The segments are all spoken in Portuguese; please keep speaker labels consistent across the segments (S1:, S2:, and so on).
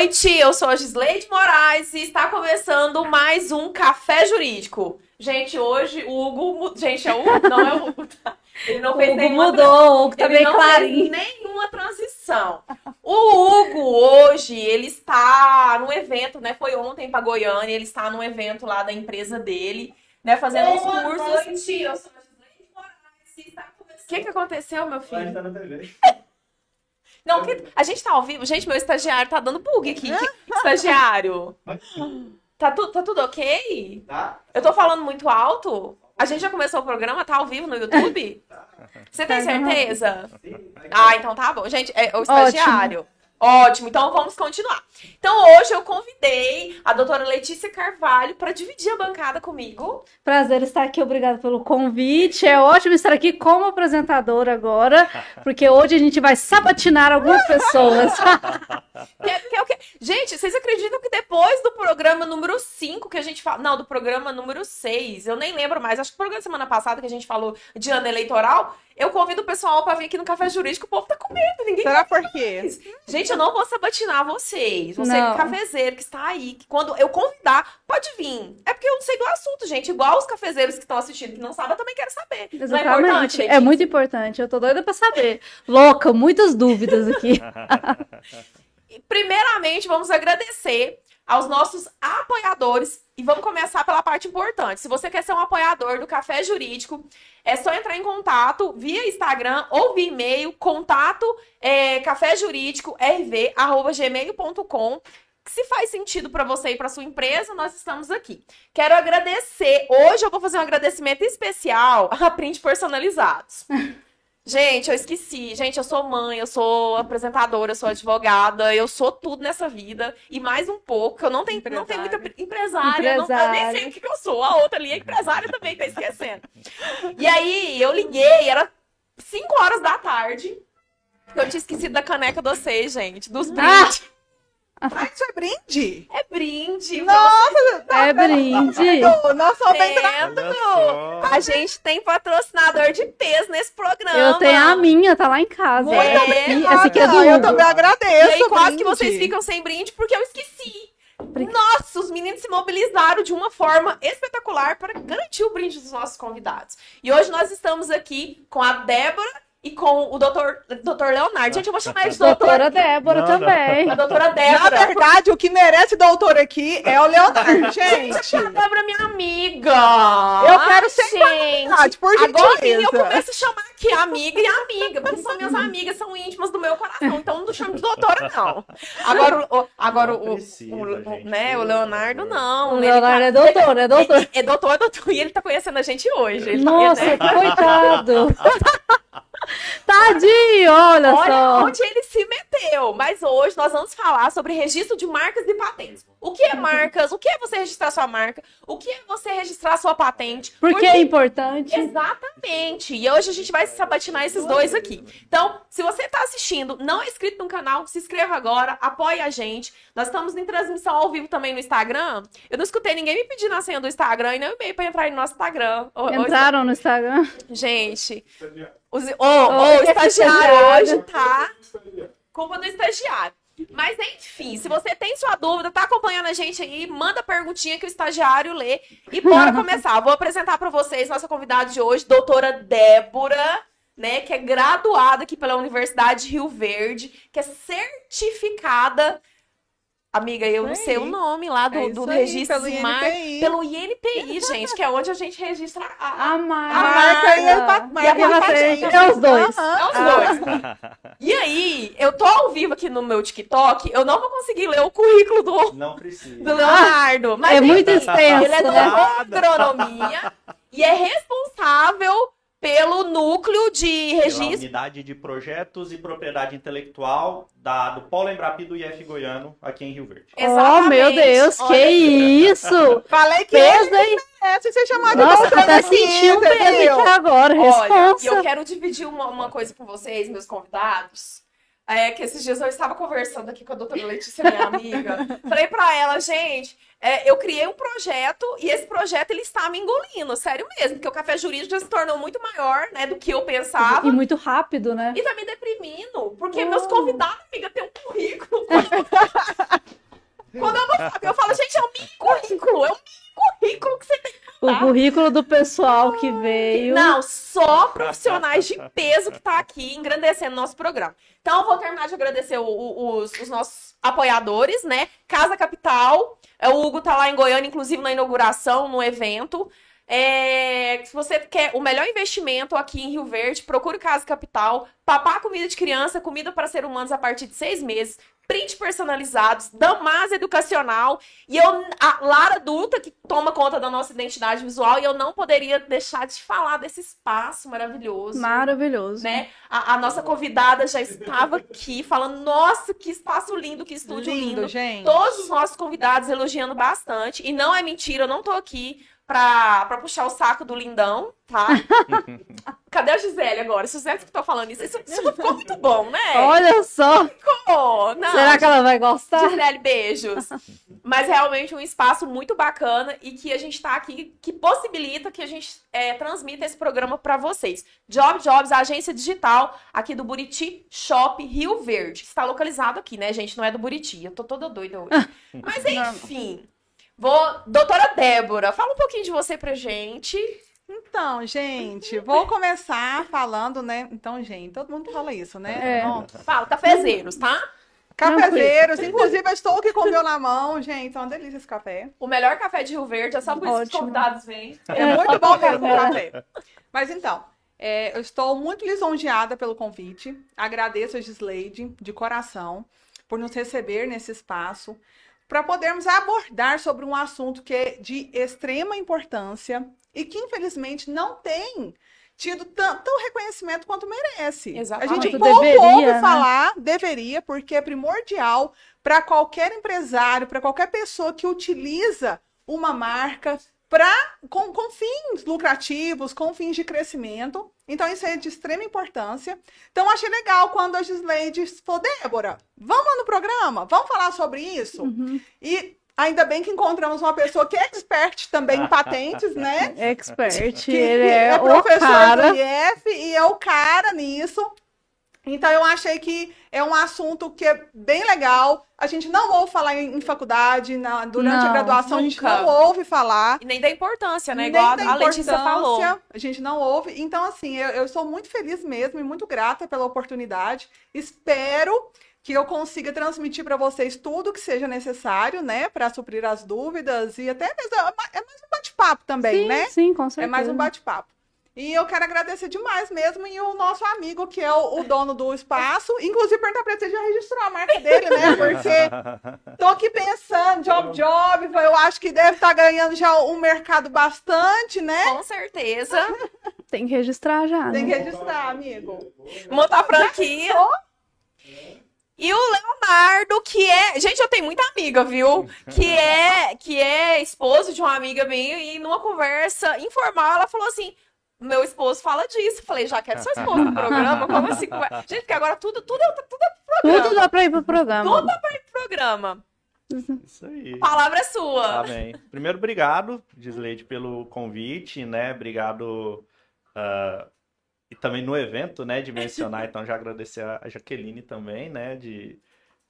S1: noite, eu sou a Gisleide Moraes e está começando mais um Café Jurídico. Gente, hoje o Hugo. Gente, é o Hugo? Não é o Hugo. tá? Ele não
S2: O
S1: fez
S2: Hugo
S1: nenhuma
S2: mudou, o Hugo tá
S1: ele
S2: bem
S1: não
S2: clarinho.
S1: fez nenhuma transição. O Hugo, hoje, ele está num evento, né? Foi ontem para Goiânia, ele está num evento lá da empresa dele, né? Fazendo uns
S3: Boa
S1: cursos.
S3: noite, eu sou a Gisleide Moraes e está
S1: O
S3: começando.
S1: que, que aconteceu, meu
S4: A gente
S1: filho?
S4: tá na TV.
S1: Não, que- a gente tá ao vivo. Gente, meu estagiário tá dando bug aqui. Estagiário. Tá, tu, tá tudo ok?
S4: Tá?
S1: Eu tô falando muito alto? A gente já começou o programa? Tá ao vivo no YouTube? Você tem
S2: Tá,
S1: certeza?
S4: Sim.
S1: Ah, então tá bom. Gente, é o estagiário. Ótimo, então vamos continuar. Então hoje eu convidei a doutora Letícia Carvalho para dividir a bancada comigo.
S2: Prazer estar aqui, obrigada pelo convite. É ótimo estar aqui como apresentadora agora, porque hoje a gente vai sabatinar algumas pessoas.
S1: Gente, vocês acreditam que depois do programa número 5 que a gente fala. Não, do programa número 6, eu nem lembro mais. Acho que o programa semana passada que a gente falou de ano eleitoral, eu convido o pessoal para vir aqui no Café Jurídico. O povo tá com medo, ninguém
S3: Será por quê?
S1: Gente, eu não vou sabatinar vocês. Você
S2: Não.
S1: cafezeiro que está aí, que quando eu convidar, pode vir. É porque eu não sei do assunto, gente. Igual os cafezeiros que estão assistindo, que não sabem, eu também quero saber. Não é importante,
S2: Exatamente.
S1: Letícia?
S2: É muito importante. Eu tô doida pra saber. Louca, muitas dúvidas aqui.
S1: E, Primeiramente, vamos agradecer aos nossos apoiadores e vamos começar pela parte importante. Se você quer ser um apoiador do Café Jurídico, é só entrar em contato via Instagram ou via e-mail, contato é, caféjurídico.rv@gmail.com. Se faz sentido para você e para sua empresa, nós estamos aqui. Quero agradecer. Hoje eu vou fazer um agradecimento especial a Print Personalizados. Gente, eu esqueci. Gente, eu sou mãe, eu sou apresentadora, eu sou advogada, eu sou tudo nessa vida. E mais um pouco, eu não tenho, não tenho muita empresária. não- eu nem sei o que, que eu sou. A outra ali é empresária também, tá esquecendo. E aí, eu liguei, era 5 horas da tarde. Eu tinha esquecido da caneca de vocês, gente. Dos brindes.
S3: Ai, isso é brinde?
S1: É brinde.
S3: Nossa,
S2: É brinde.
S3: nós bem
S1: Vendo? A gente tem patrocinador de peso nesse programa.
S2: Eu tenho a minha, tá lá em casa.
S1: Muito
S2: É,
S1: obrigada.
S2: Essa aqui é do
S3: Ah, eu
S2: Hugo.
S3: também
S1: E
S3: agradeço.
S1: aí, quase
S3: brinde.
S1: que vocês ficam sem brinde porque eu esqueci. Nossa, os meninos se mobilizaram de uma forma espetacular para garantir o brinde dos nossos convidados. E hoje nós estamos aqui com a Débora e com o doutor, doutor Leonardo. Gente, eu vou chamar ele de doutor.
S2: Doutora Débora
S4: Não, não.
S2: também.
S1: A doutora
S3: Na
S1: Débora.
S3: verdade, o que merece doutor aqui é o Leonardo, gente.
S1: A Débora é minha amiga.
S3: Eu quero ser
S1: gente.
S3: Verdade, por
S1: Agora sim eu
S3: gentileza.
S1: começo a chamar aqui amiga e amiga, porque são minhas amigas, são íntimas do meu coração, então não chamo de doutora, não. Agora, o, agora o,
S4: Não
S1: o,
S4: precisa,
S1: o-
S4: gente,
S1: né, o Leonardo não.
S2: O
S1: ele
S2: Leonardo
S1: tá-
S2: é doutor, é doutor.
S1: É, é doutor, é doutor, e ele tá conhecendo a gente hoje. Ele tá-
S2: Nossa,
S1: né?
S2: coitado. Tadinho, olha,
S1: Olha
S2: só.
S1: onde ele se meteu. Mas hoje nós vamos falar sobre registro de marcas e patentes. O que é marcas? O que é você registrar sua marca? O que é você registrar sua patente?
S2: Porque é importante.
S1: Exatamente. E hoje a gente vai sabatinar esses dois aqui. Então, se você está assistindo, não é inscrito no canal, se inscreva agora, apoie a gente. Nós estamos em transmissão ao vivo também no Instagram. Eu não escutei ninguém me pedindo a senha do Instagram e nem o e-mail para entrar no nosso Instagram.
S2: Entraram no Instagram.
S1: Gente, os- ô, ô,
S2: Oi,
S1: o estagiário
S2: estagiário.
S1: hoje tá culpa do estagiário. Mas enfim, se você tem sua dúvida, tá acompanhando a gente aí, manda perguntinha que o estagiário lê e bora começar. Vou apresentar para vocês nossa convidada de hoje, doutora Débora, né, que é graduada aqui pela Universidade de Rio Verde, que é certificada Amiga, eu não sei o nome lá do,
S3: É
S1: do
S3: isso aí,
S1: registro
S3: pelo
S1: de marca.
S3: INPI.
S1: Pelo INPI, gente, que é onde a gente registra a,
S2: A marca.
S3: A marca e a marca
S2: E a. É os dois.
S1: É os dois. E aí, eu tô ao vivo aqui no meu TikTok, eu não vou conseguir ler o currículo do,
S4: Não precisa.
S1: do Leonardo. Mas
S2: É muito extenso,
S1: Ele é
S2: né?
S1: doutor em agronomia e é responsável pelo núcleo de
S4: Pela
S1: registro.
S4: unidade de projetos e propriedade intelectual da, do Polo Embrapi do IF Goiano, aqui em Rio Verde.
S2: Oh, meu Deus, que
S1: Olha,
S2: isso!
S3: Falei que
S2: Peso, hein?
S3: merece ser chamado de
S2: Nossa,
S3: doutor
S2: até
S3: aqui,
S2: senti um peso aqui agora.
S1: Olha, e eu
S2: Responsa.
S1: quero dividir uma, uma coisa com vocês, meus convidados. É, que esses dias eu estava conversando aqui com a doutora Letícia, minha amiga. Falei para ela, gente, é, eu criei um projeto e esse projeto ele está me engolindo, sério mesmo, porque o café jurídico já se tornou muito maior, né, do que eu pensava.
S2: E muito rápido, né?
S1: E tá me deprimindo, porque
S2: oh.
S1: meus convidados, amiga, têm um currículo. Quando eu não sabe, eu falo, gente, é o um mini
S2: currículo, é o um mini currículo que você tem do pessoal que veio.
S1: Não, só profissionais de peso que tá aqui engrandecendo nosso programa. Então, eu vou terminar de agradecer o- o- os, os nossos apoiadores, né? Casa Capital, é, o Hugo tá lá em Goiânia, inclusive na inauguração, no evento. É, se você quer o melhor investimento aqui em Rio Verde, procure Casa Capital. Papá comida de criança, comida para ser humanos a partir de seis meses. Print personalizados, Damas Educacional. E eu, a Lara Duta, que toma conta da nossa identidade visual, e eu não poderia deixar de falar desse espaço maravilhoso.
S2: Maravilhoso.
S1: Né? A, a nossa convidada já estava aqui falando: nossa, que espaço lindo, que estúdio lindo.
S3: Lindo, gente.
S1: Todos os nossos convidados elogiando bastante. E não é mentira, eu não tô aqui pra, pra puxar o saco do lindão, tá? Cadê a Gisele agora? Gisele que tá falando isso. Isso, isso não ficou muito bom, né?
S2: Olha só.
S1: Ficou. Não,
S2: Será que ela vai gostar?
S1: Gisele, beijos. Mas realmente um espaço muito bacana e que a gente tá aqui, que possibilita que a gente é, transmita esse programa para vocês. Job Jobs, a agência digital aqui do Buriti Shop Rio Verde. que Está localizado aqui, né, gente? Não é do Buriti. Eu tô toda doida hoje. Mas enfim. Vou. Doutora Débora, fala um pouquinho de você pra gente.
S3: Então, gente, vou começar falando, né? Então, gente, todo mundo fala isso, né?
S2: É.
S3: Bom,
S1: Fala, cafezeiros, tá?
S3: cafezeiros, inclusive eu estou aqui com o meu na mão, gente, é uma delícia esse café.
S1: O melhor café de Rio Verde, é só por isso que os convidados vêm.
S3: É muito bom mesmo o café. Mas então, é, eu estou muito lisonjeada pelo convite. Agradeço a Gisleide de coração por nos receber nesse espaço para podermos abordar sobre um assunto que é de extrema importância e que infelizmente não tem tido tanto reconhecimento quanto merece.
S1: Exatamente.
S3: A gente pouco
S2: deveria,
S3: ouve
S2: né?
S3: falar, deveria, porque é primordial para qualquer empresário, para qualquer pessoa que utiliza uma marca pra, com, com fins lucrativos, com fins de crescimento. Então, isso é de extrema importância. Então, achei legal quando a Gisleide falou, Débora, vamos lá no programa? Vamos falar sobre isso?
S2: Uhum.
S3: E ainda bem que encontramos uma pessoa que é expert também em patentes, né?
S2: Expert.
S3: Que
S2: Ele é, o
S3: professor
S2: cara.
S3: do IF e é o cara nisso. Então, eu achei que é um assunto que é bem legal. A gente não ouve falar em, em faculdade, na- durante a
S2: Não,
S3: graduação, a gente
S1: nunca.
S3: não ouve falar.
S1: E nem da importância, né?
S3: Nem
S1: Igual
S3: da
S1: a Letícia falou.
S3: A gente não ouve. Então, assim, eu, eu sou muito feliz mesmo e muito grata pela oportunidade. Espero que eu consiga transmitir para vocês tudo que seja necessário, né? Para suprir as dúvidas e até mesmo. É é mais um bate-papo também,
S2: sim,
S3: né?
S2: sim, com certeza.
S3: É mais um bate-papo. E eu quero agradecer demais mesmo e o nosso amigo, que é o, o dono do espaço. Inclusive, perguntar pra se ele já registrou a marca dele, né? Porque tô aqui pensando, Job Job, eu acho que deve estar ganhando já um mercado bastante, né?
S1: Com certeza.
S2: Tem que registrar já.
S3: Tem
S2: né?
S3: que registrar, amigo.
S1: Montar franquia. E o Leonardo, que é. Gente, eu tenho muita amiga, viu? Que é, que é esposo de uma amiga minha, e numa conversa informal, ela falou assim. Meu esposo fala disso. Falei, já quero seu esposo no programa? Como assim? Como é? Gente, porque agora tudo, tudo é, tudo é programa.
S2: Tudo dá pra ir pro programa.
S1: Tudo é programa.
S4: Isso aí.
S1: A palavra é sua.
S4: Amém. Primeiro, obrigado, Gisleide, pelo convite, né? Obrigado. ah, e também no evento, né, de mencionar, então já agradecer a Jaqueline também, né, de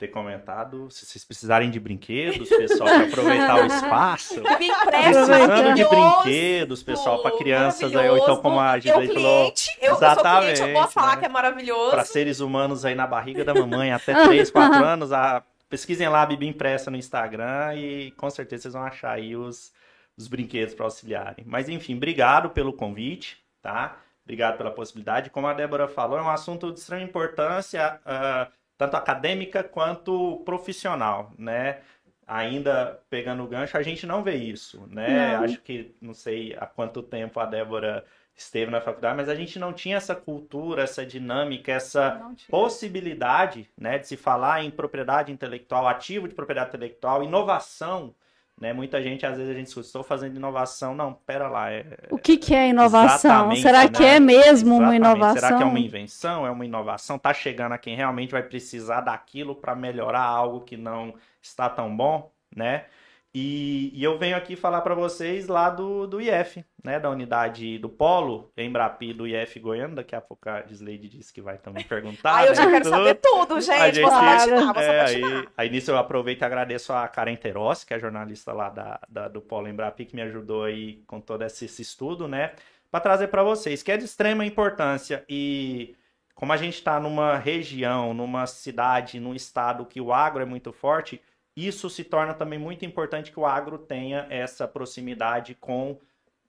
S4: ter comentado. Se vocês precisarem de brinquedos, pessoal, para aproveitar o espaço.
S1: Me
S4: Precisando de brinquedos, pessoal, para crianças aí, ou então como a
S1: Eu,
S4: Gisleide falou,
S1: cliente, eu, eu sou cliente, eu
S4: Exatamente,
S1: posso falar
S4: né?
S1: que é maravilhoso.
S4: para seres humanos aí na barriga da mamãe até 3, 4 anos, a... pesquisem lá a Bibi Impressa no Instagram e com certeza vocês vão achar aí os, os brinquedos para auxiliarem. Mas enfim, obrigado pelo convite, tá? Obrigado pela possibilidade. Como a Débora falou, é um assunto de extrema importância, ah, tanto acadêmica quanto profissional, né? Ainda pegando o gancho, a gente não vê isso, né?
S2: Não.
S4: Acho que não sei há quanto tempo a Débora esteve na faculdade, mas a gente não tinha essa cultura, essa dinâmica, essa possibilidade, né, de se falar em propriedade intelectual, ativo de propriedade intelectual, inovação, né? Muita gente às vezes a gente escuta, estou fazendo inovação, não, pera lá, é,
S2: O que, que é inovação? Será
S4: né?
S2: que é mesmo uma
S4: Exatamente.
S2: inovação?
S4: Será que é uma invenção? É uma inovação? Tá chegando a quem realmente vai precisar daquilo para melhorar algo que não está tão bom, né? E, e eu venho aqui falar para vocês lá do, do IF, né, da unidade do Polo, Embrapi do IF Goiânia. Daqui a pouco a Gisleide disse que vai também perguntar.
S1: Ai, eu já
S4: né,
S1: quero saber tudo, gente.
S4: gente-
S1: Vou sabatinar, vou
S4: É, aí, aí nisso eu aproveito e agradeço a Karen Terossi, que é jornalista lá da, da- do Polo Embrapi, que me ajudou aí com todo esse, esse estudo, né? Para trazer para vocês, que é de extrema importância. E como a gente está numa região, numa cidade, num estado que o agro é muito forte, isso se torna também muito importante que o agro tenha essa proximidade com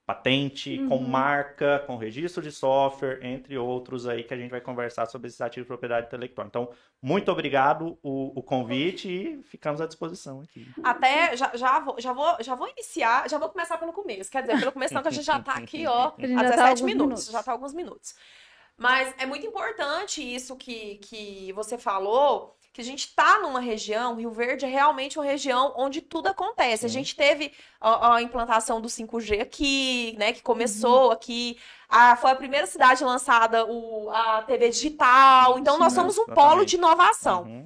S4: patente, com
S2: Uhum.
S4: marca, com registro de software, entre outros aí que a gente vai conversar sobre esses ativos de propriedade intelectual. Então, muito obrigado o, o convite e ficamos à disposição aqui.
S1: Até já, já, vou, já, vou, já vou iniciar, já vou começar pelo começo. Quer dizer, pelo começo não, que a gente já tá aqui, ó, há
S2: já tá
S1: 17
S2: alguns
S1: minutos,
S2: minutos.
S1: Já tá alguns minutos. Mas é muito importante isso que, que você falou, que a gente tá numa região, Rio Verde é realmente uma região onde tudo acontece. A
S4: Sim.
S1: gente teve a, a implantação do 5G aqui, né, que começou aqui. A, foi a primeira cidade lançada o, a TV digital. Então, nós
S4: Sim,
S1: somos um polo
S4: exatamente.
S1: de inovação.
S4: Uhum.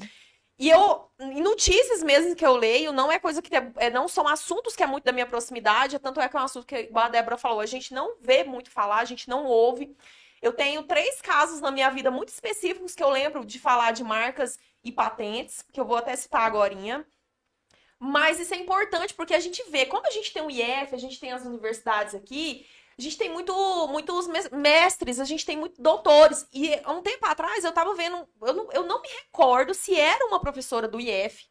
S1: E eu, em notícias mesmo que eu leio, não é coisa que é, é, não são assuntos que é muito da minha proximidade, tanto é que é um assunto que, a Débora falou, a gente não vê muito falar, a gente não ouve. Eu tenho três casos na minha vida muito específicos que eu lembro de falar de marcas e patentes, que eu vou até citar agorinha. Mas isso é importante porque a gente vê, como a gente tem o IF, a gente tem as universidades aqui, a gente tem muito, muitos mes- mestres, a gente tem muitos doutores. E há um tempo atrás eu tava vendo, eu não, eu não me recordo se era uma professora do IF,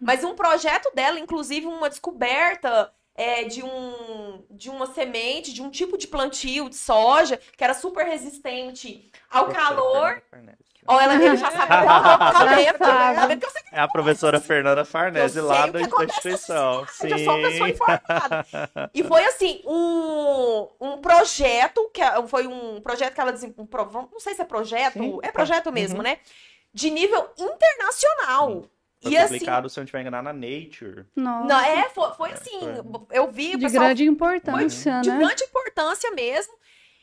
S1: mas um projeto dela, inclusive uma descoberta é, de, um, de uma semente, de um tipo de plantio de soja, que era super resistente ao calor. Ó, ela ele já sabe. Tá vendo? Tá vendo que eu sei
S4: É a professora Fernanda Farnese
S1: Eu
S4: lá da
S1: que acontece
S4: instituição.
S1: Eu já sou uma pessoa
S4: Sim.
S1: informada. E foi assim, um, um projeto, que a- foi um projeto que ela desenvolveu, não sei se é projeto,
S4: Sim.
S1: é projeto mesmo,
S4: Uhum.
S1: né? De nível internacional.
S4: Foi
S1: E assim,
S4: publicado, se eu não estiver enganado, na Nature.
S2: Nossa,
S1: não, é, foi, foi
S4: É,
S1: assim,
S4: foi.
S1: eu vi o
S2: de
S1: pessoal
S2: grande importância,
S1: de
S2: né?
S1: grande importância mesmo.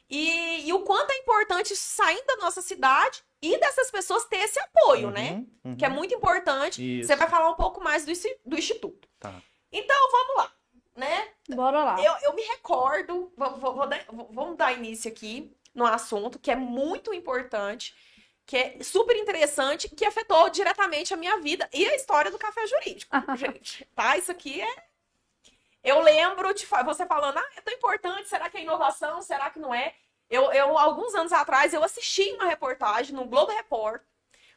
S1: E, e o quanto é importante saindo da nossa cidade e dessas pessoas ter esse apoio, né?
S4: Uhum, uhum.
S1: Que é muito importante.
S4: Isso.
S1: Você vai falar um pouco mais do, do Instituto.
S4: Tá.
S1: Então, vamos lá, né?
S2: Bora lá.
S1: Eu, eu me recordo, vou- vou- vou dar- vou- vamos dar início aqui no assunto que é muito importante, que é super interessante, que afetou diretamente a minha vida e a história do café jurídico, gente. Tá? Isso aqui é. Eu lembro de você falando, ah, é tão importante, será que é inovação? Será que não é? Eu, eu, alguns anos atrás, eu assisti uma reportagem no Globo Report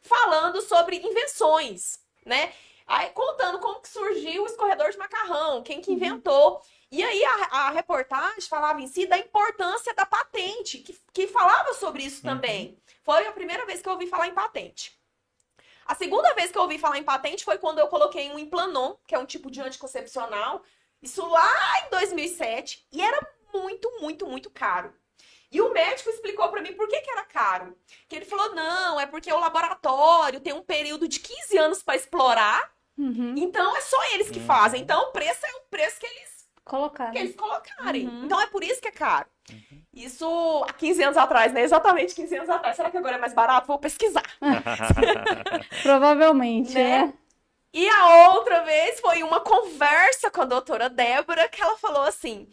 S1: falando sobre invenções, né? Aí, contando como que surgiu o escorredor de macarrão, quem que inventou. E aí a, a reportagem falava em si da importância da patente, que, que falava sobre isso
S4: Uhum.
S1: também. Foi a primeira vez que eu ouvi falar em patente. A segunda vez que eu ouvi falar em patente foi quando eu coloquei um implanon, que é um tipo de anticoncepcional, isso lá em 2007, e era muito, muito, muito caro. E o médico explicou pra mim por que, que era caro. Que ele falou: não, é porque o laboratório tem um período de 15 anos pra explorar,
S2: Uhum.
S1: então é só eles que
S4: Uhum.
S1: fazem. Então o preço é o preço que eles,
S2: Colocar.
S1: que
S2: né?
S1: eles colocarem.
S2: Uhum.
S1: Então é por isso que é caro. Isso há 15 anos atrás, né? Exatamente 15 anos atrás. Será que agora é mais barato? Vou pesquisar.
S2: Provavelmente,
S1: Né?
S2: né?
S1: E a outra vez foi uma conversa com a doutora Débora que ela falou assim: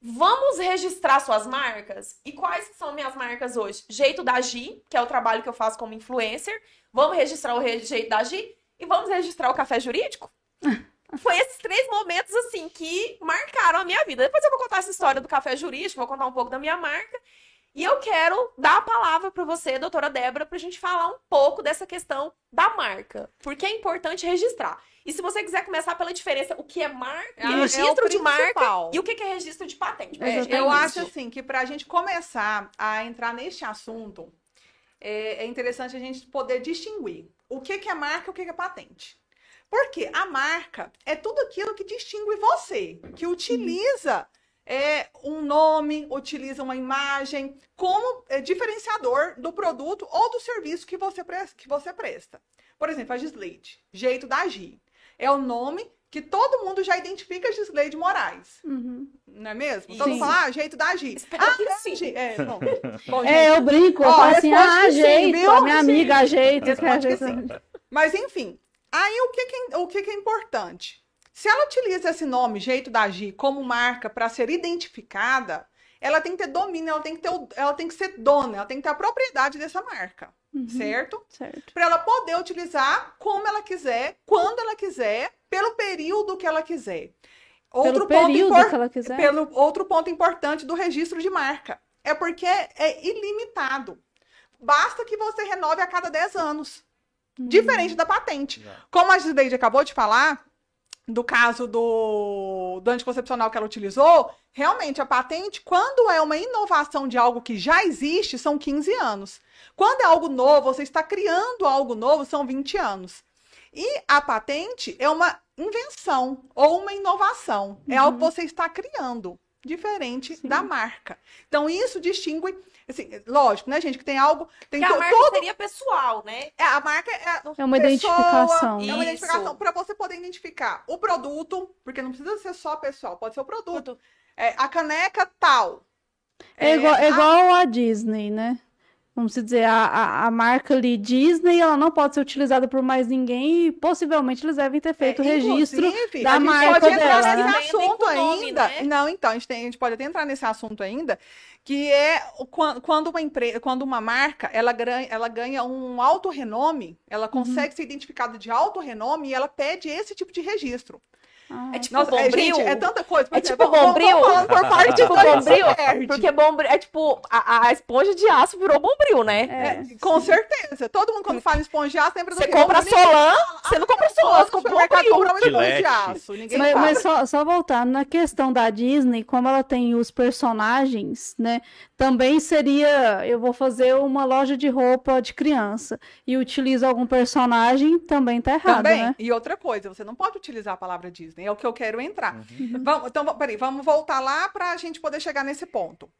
S1: vamos registrar suas marcas? E quais são minhas marcas hoje? Jeito da Gi, que é o trabalho que eu faço como influencer. Vamos registrar o jeito da Gi e vamos registrar o café jurídico? Foi esses três momentos assim que marcaram a minha vida. Depois eu vou contar essa história do café jurídico, vou contar um pouco da minha marca. E eu quero dar a palavra para você, doutora Débora, para a gente falar um pouco dessa questão da marca. Porque é importante registrar. E se você quiser começar pela diferença, o que é marca,
S3: É, é
S1: registro de marca e o que é registro de patente.
S3: É, eu acho assim que para a gente começar a entrar neste assunto, é, é interessante a gente poder distinguir o que, que é marca e o que, que é patente. Porque a marca é tudo aquilo que distingue você, que utiliza é, um nome, utiliza uma imagem como é, diferenciador do produto ou do serviço que você, que você presta. Por exemplo, a Gisleide, jeito da agir. É o nome que todo mundo já identifica Gisleide Moraes.
S2: Uhum.
S3: Não é mesmo?
S1: Sim.
S3: Todo mundo fala, ah, jeito da.
S1: Espero
S3: Ah,
S1: que
S3: é,
S1: sim.
S3: Gi- É, bom. Bom,
S2: É, eu brinco, eu
S3: Ó,
S2: falo assim, ah,
S3: que sim,
S2: minha amiga
S3: Sim. Responde que sim. Mas enfim, aí o que que é, o que que é importante? Se ela utiliza esse nome, jeito da agir, como marca para ser identificada, ela tem que ter domínio, ela tem que ter, ela tem que ser dona, ela tem que ter a propriedade dessa marca,
S2: Uhum,
S3: certo?
S2: Certo.
S3: Para ela poder utilizar como ela quiser, quando ela quiser, pelo período que ela quiser.
S2: Pelo
S3: ponto
S2: período que ela quiser.
S3: pelo outro ponto importante do registro de marca é porque é ilimitado. Basta que você renove a cada 10 anos.
S2: Uhum.
S3: Diferente da patente. Como a Gisleide acabou de falar, do caso do, do anticoncepcional que ela utilizou, realmente a patente, quando é uma inovação de algo que já existe, são 15 anos. Quando é algo novo, você está criando algo novo, são 20 anos. E a patente é uma invenção ou uma inovação. É algo que você está criando, diferente
S2: Sim.
S3: da marca. Então, isso distingue, assim, lógico, né, gente, que tem algo. Tem
S1: Porque a marca
S3: todo-
S1: seria pessoal, né?
S3: é, a marca é
S2: É uma
S3: pessoa,
S2: identificação.
S3: É uma
S1: Isso.
S3: identificação para você poder identificar o produto, porque não precisa ser só pessoal, pode ser o produto. É, a caneca tal.
S2: É, igual, é
S3: a-
S2: igual a Disney, né? Vamos dizer, a, a, a marca ali Disney, ela não pode ser utilizada por mais ninguém e possivelmente eles devem ter feito o
S3: É,
S2: registro da
S3: a gente
S2: marca
S3: pode entrar
S2: dela,
S3: nesse
S2: né?
S3: assunto
S1: nome,
S3: ainda.
S1: né?
S3: Não, então, a gente, tem- a gente pode até entrar nesse assunto ainda, que é quando uma empresa, quando uma marca, ela ganha, ela ganha um alto renome, ela
S2: Uhum.
S3: consegue ser identificada de alto renome e ela pede esse tipo de registro.
S2: Ah,
S1: É tipo
S3: Nossa, é,
S1: Bombril.
S3: gente, é tanta coisa. Por
S1: É tipo
S3: vamos- vamos
S1: Bombril.
S3: falando por parte
S1: Tipo
S3: do
S1: Bombril, porque bombril é tipo a, a esponja de aço virou bombril, né?
S2: é.
S3: Com certeza. Todo mundo, quando fala em esponja de aço, lembra do
S1: Você compra
S3: Bombril.
S1: Solan, você não compra Solan, você compra bombril.
S3: esponja de aço. Ninguém
S2: Mas,
S3: fala.
S2: mas só, só voltando, na questão da Disney, como ela tem os personagens, né? Também seria, eu vou fazer uma loja de roupa de criança e utilizo algum personagem, também tá errado,
S3: Também.
S2: né?
S3: E outra coisa, você não pode utilizar a palavra Disney. É o que eu quero entrar.
S2: Uhum.
S3: Vamos, então, peraí, vamos voltar lá para a gente poder chegar nesse ponto.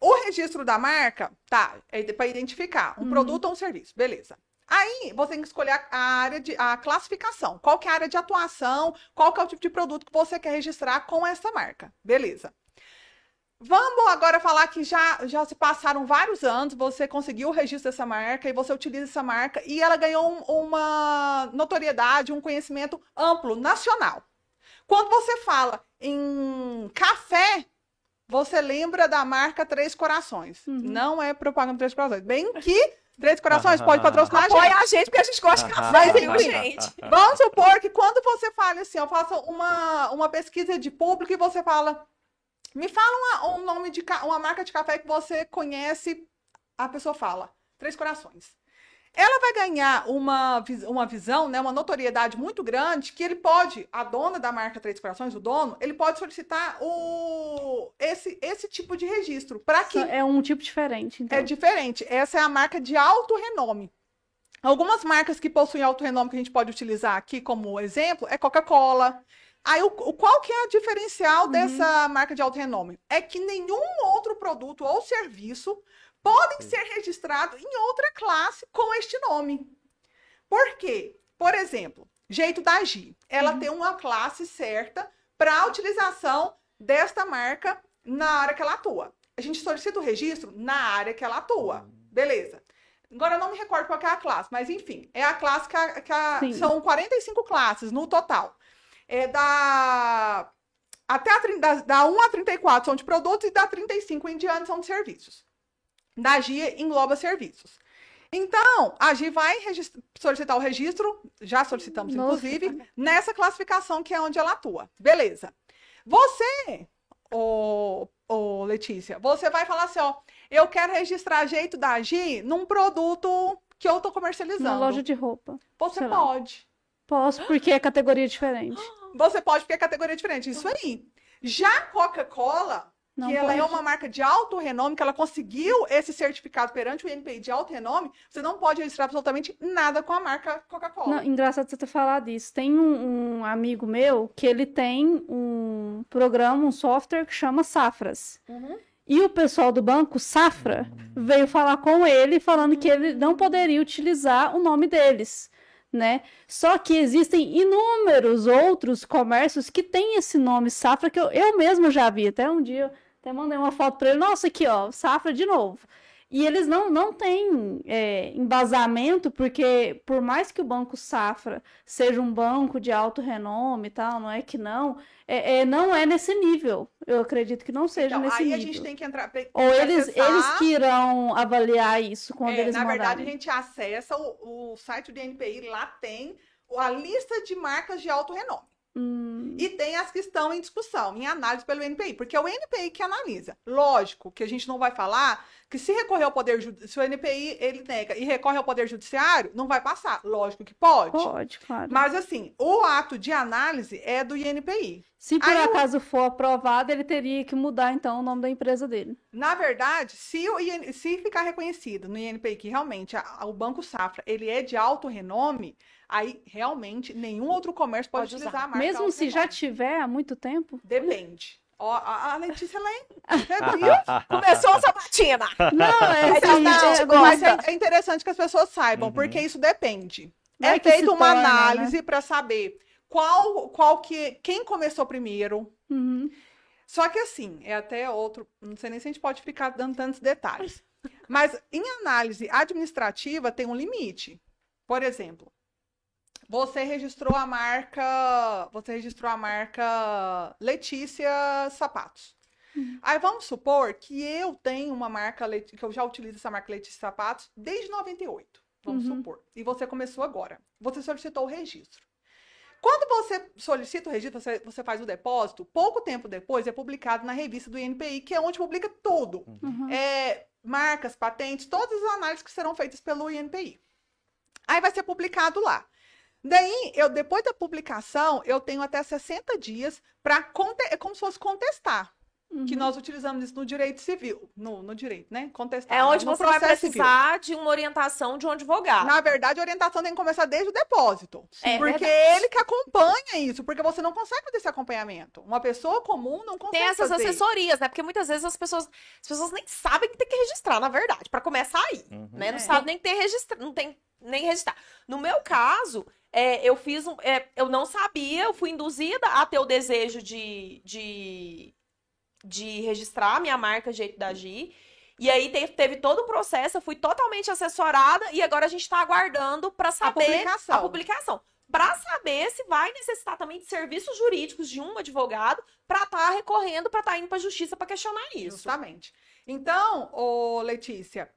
S3: O registro da marca, tá, é para identificar um
S2: Uhum.
S3: produto ou um serviço, beleza. Aí você tem que escolher a- a área de a classificação. Qual que é a área de atuação, qual que é o tipo de produto que você quer registrar com essa marca. Beleza. Vamos agora falar que já, já se passaram vários anos, você conseguiu o registro dessa marca e você utiliza essa marca e ela ganhou um- uma notoriedade, um conhecimento amplo, nacional. Quando você fala em café, você lembra da marca Três Corações.
S2: Uhum.
S3: Não é propaganda Três Corações. Bem que Três Corações pode patrocinar a gente.
S1: Apoia a gente, porque a gente gosta de café, viu, gente?
S3: Vamos supor que quando você fala assim, eu faço uma, uma pesquisa de público e você fala, me fala uma- um nome de uma marca de café que você conhece, a pessoa fala, Três Corações. Ela vai ganhar uma, uma visão, né, uma notoriedade muito grande que ele pode, a dona da marca Três Corações, o dono, ele pode solicitar o, esse, esse tipo de registro. Para que
S2: É um tipo diferente, então.
S3: é diferente. Essa é a marca de alto renome. Algumas marcas que possuem alto renome que a gente pode utilizar aqui como exemplo é Coca-Cola. Aí, o, o- qual que é o diferencial dessa marca de alto renome? É que nenhum outro produto ou serviço podem ser registrados em outra classe com este nome. Por quê? Por exemplo, jeito da agir. Ela tem uma classe certa para a utilização desta marca na área que ela atua. A gente solicita o registro na área que ela atua. Beleza. Agora eu não me recordo qual é a classe, mas enfim, é a classe que, a- que a- são 45 classes no total. É da até a, da, da 1 a 34 são de produtos e da 35 em diante são de serviços. Da AGI engloba serviços. Então, a AGI vai solicitar o registro, já solicitamos,
S2: Nossa.
S3: inclusive, nessa classificação que é onde ela atua. Beleza. Você, ô, ô, Letícia, você vai falar assim, ó, eu quero registrar jeito da AGI num produto que eu tô comercializando.
S2: Na loja de roupa.
S3: Você
S2: lá.
S3: pode.
S2: Posso, porque é categoria diferente.
S3: Você pode porque é categoria diferente. Isso aí. Já a Coca-Cola,
S2: Não
S3: que ela é uma marca de alto renome, que ela conseguiu esse certificado perante o INPI de alto renome, você não pode registrar absolutamente nada com a marca Coca-Cola.
S2: Engraçado você ter falado isso. Tem um, um amigo meu que ele tem um programa, um software que chama Safras.
S3: Uhum.
S2: E o pessoal do banco Safra veio falar com ele falando que ele não poderia utilizar o nome deles, né? Só que existem inúmeros outros comércios que têm esse nome Safra que eu, eu mesmo já vi. Até um dia, até mandei uma foto para ele. Nossa, aqui ó, Safra de novo. E eles não, não têm é, embasamento, porque por mais que o Banco Safra seja um banco de alto renome e tal, não é que não, é, é não é nesse nível. Eu acredito que não seja
S3: Então,
S2: nesse
S3: aí
S2: nível.
S3: a gente tem que entrar. tem
S2: Ou
S3: que
S2: eles,
S3: acessar-
S2: eles que irão avaliar isso quando
S3: É,
S2: eles
S3: na verdade, a
S2: mandarem.
S3: gente acessa o, o site do INPI, lá tem a lista de marcas de alto renome.
S2: Hum,
S3: E tem as que estão em discussão, em análise pelo INPI, porque é o INPI que analisa. Lógico que a gente não vai falar que se recorrer ao Poder se o INPI ele nega e recorre ao Poder Judiciário, não vai passar. Lógico que pode.
S2: pode, claro.
S3: Mas assim, o ato de análise é do INPI.
S2: Se por
S3: Aí
S2: acaso for aprovado, ele teria que mudar então o nome da empresa dele.
S3: Na verdade, se, o IN se ficar reconhecido no INPI que realmente a- a- o Banco Safra ele é de alto renome, aí realmente nenhum outro comércio pode,
S1: Pode usar.
S3: utilizar a marca
S2: Mesmo se já tiver há muito tempo.
S3: Depende. Ó, a, Letícia, ela é...
S1: Começou a sabatina.
S2: Não, é, assim,
S1: não,
S2: é-
S3: Mas é, é interessante que as pessoas saibam,
S4: Uhum.
S3: porque isso depende. É
S2: se
S3: feita uma
S2: torna, né?
S3: análise para saber qual, qual que, quem começou primeiro.
S2: Uhum.
S3: Só que assim, é até outro, não sei nem se a gente pode ficar dando tantos detalhes. Mas em análise administrativa tem um limite. Por exemplo, você registrou a marca, você registrou a marca Letícia Sapatos. Aí vamos supor que eu tenho uma marca, que eu já utilizo essa marca Letícia Sapatos desde 98. Vamos
S2: Uhum.
S3: supor. E você começou agora. Você solicitou o registro. Quando você solicita o registro, você, você faz o depósito, pouco tempo depois é publicado na revista do INPI, que é onde publica tudo.
S2: Uhum.
S3: É, marcas, patentes, todas as análises que serão feitas pelo INPI. Aí vai ser publicado lá. Daí, eu, depois da publicação, eu tenho até 60 dias para é como se fosse contestar. Que
S2: Uhum.
S3: nós utilizamos isso no direito civil. No, no direito, né? Contestar.
S1: É onde você vai
S3: processo civil.
S1: precisar de uma orientação de um advogado.
S3: Na verdade, a orientação tem que começar desde o depósito.
S1: É
S3: porque
S1: verdade.
S3: ele que acompanha isso, porque você não consegue fazer esse acompanhamento. Uma pessoa comum não consegue
S1: Tem essas
S3: fazer.
S1: assessorias, né? Porque muitas vezes as pessoas, as pessoas nem sabem que tem que registrar, na verdade, para começar aí,
S4: Uhum.
S1: né? Não
S3: É.
S1: sabe nem que tem registra, não tem nem registrar. No meu caso, é, eu fiz um, é, eu não sabia, eu fui induzida a ter o desejo de, de, de registrar a minha marca Jeito da Gi. E aí te- teve todo o processo, eu fui totalmente assessorada e agora a gente está aguardando para
S3: A
S1: saber
S3: publicação.
S1: a publicação. Para saber se vai necessitar também de serviços jurídicos de um advogado para estar recorrendo, para estar indo para a justiça para questionar isso.
S3: Justamente. Então, ô Letícia,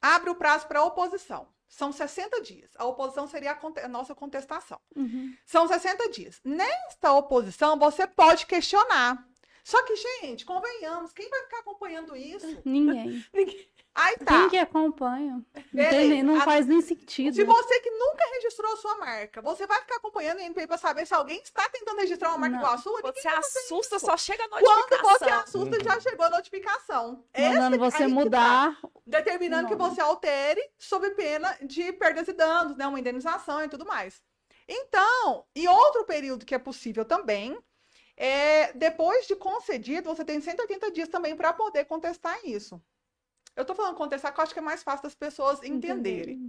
S3: abre o prazo para oposição. São 60 dias. A oposição seria a, conte- a nossa contestação.
S2: Uhum.
S3: São 60 dias. Nesta oposição, você pode questionar. Só que, gente, convenhamos, quem vai ficar acompanhando isso?
S2: Ninguém.
S3: Aí tá.
S2: Quem que acompanha? Não, tem não
S3: A-
S2: faz nem sentido.
S3: Se você que nunca registrou a sua marca, você vai ficar acompanhando o INPI para saber se alguém está tentando registrar uma marca
S2: Não.
S3: igual a sua?
S1: Quando
S3: Ninguém
S1: você
S3: fazer
S1: assusta,
S3: isso.
S1: só chega a
S3: Quando
S1: notificação.
S3: você assusta, já chegou a notificação. Essa-
S2: Mandando você
S3: aí que tá.
S2: mudar.
S3: determinando que você altere sob pena de perdas e danos, né? Uma indenização e tudo mais. Então, e outro período que é possível também é depois de concedido, você tem 180 dias também para poder contestar isso. Eu tô falando contestar, porque eu acho que é mais fácil das pessoas entenderem.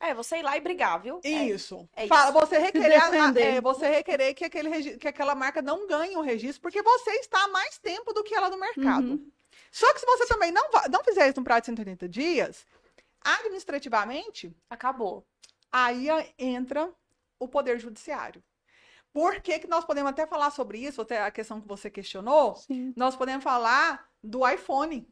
S1: É, você ir lá e brigar, viu? É.
S3: Isso.
S1: é
S3: Fala,
S1: isso.
S3: você requerer, a- é, você requerer que, aquele, que aquela marca não ganhe o registro, porque você está há mais tempo do que ela no mercado.
S2: Uhum.
S3: Só que se você também não, não fizer isso no prazo de 180 dias, administrativamente,
S1: Acabou.
S3: aí entra o Poder Judiciário. Por que, que nós podemos até falar sobre isso, até a questão que você questionou?
S2: Sim.
S3: Nós podemos falar do iPhone,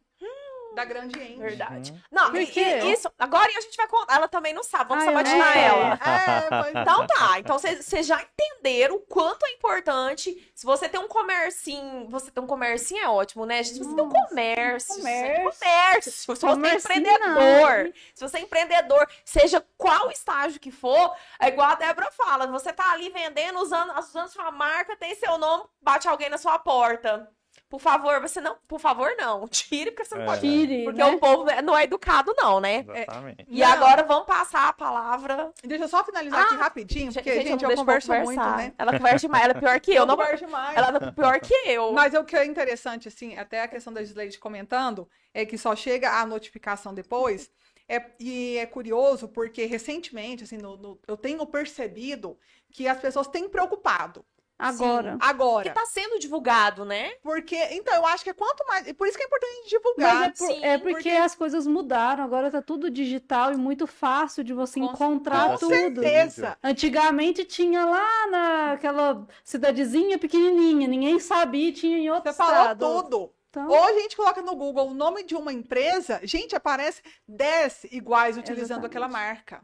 S3: da grande End.
S1: Verdade.
S4: Uhum.
S1: Não,
S2: Por
S1: e-
S2: quê?
S1: e isso. Agora a gente vai contar. Ela também não sabe. Vamos
S2: eu
S1: sabatinar
S2: não.
S1: ela.
S3: É, é.
S1: Então tá, então vocês já entenderam o quanto é importante. Se você tem um comércio, você tem um comércio é ótimo, né? gente? Se você tem um
S2: Nossa,
S1: comércio, se você tem
S3: comércio.
S1: comércio, se você é
S2: Comércio
S1: empreendedor,
S2: não.
S1: se você é empreendedor, seja qual estágio que for, é igual a Débora fala, você tá ali vendendo, usando, usando sua marca, tem seu nome, bate alguém na sua porta. Por favor, você não, por favor, não. Tire, porque você não
S4: É.
S1: pode.
S2: Tire,
S1: Porque
S2: né?
S1: o povo não é educado, não, né?
S4: Exatamente.
S1: E
S3: Não.
S1: agora vamos passar a palavra.
S3: Deixa eu só finalizar
S1: Ah,
S3: aqui rapidinho, porque, gente,
S1: não
S3: eu
S1: deixa
S3: converso muito, né?
S1: Ela conversa demais, ela é pior que eu. Não,
S3: converso demais.
S1: ela é pior que eu.
S3: Mas o que é interessante, assim, até a questão da Gislaide comentando, é que só chega a notificação depois. É, e é curioso porque recentemente, assim, no- no- eu tenho percebido que as pessoas têm preocupado.
S2: Agora.
S1: Que
S3: Agora.
S1: tá sendo divulgado, né?
S3: Porque, então, eu acho que é quanto mais. Por isso que é importante
S2: Mas
S3: divulgar.
S2: é, por-
S1: sim,
S2: é porque,
S3: porque-
S2: as coisas mudaram, agora tá tudo digital e muito fácil de você
S1: Com-
S2: encontrar
S3: Com
S2: tudo.
S3: certeza.
S2: Antigamente tinha lá naquela cidadezinha pequenininha, ninguém sabia, tinha em outro
S3: Você falou
S2: estado.
S3: tudo.
S2: Então,
S3: Hoje a gente coloca no Google o nome de uma empresa, gente, aparece 10 iguais utilizando
S2: Exatamente.
S3: aquela marca.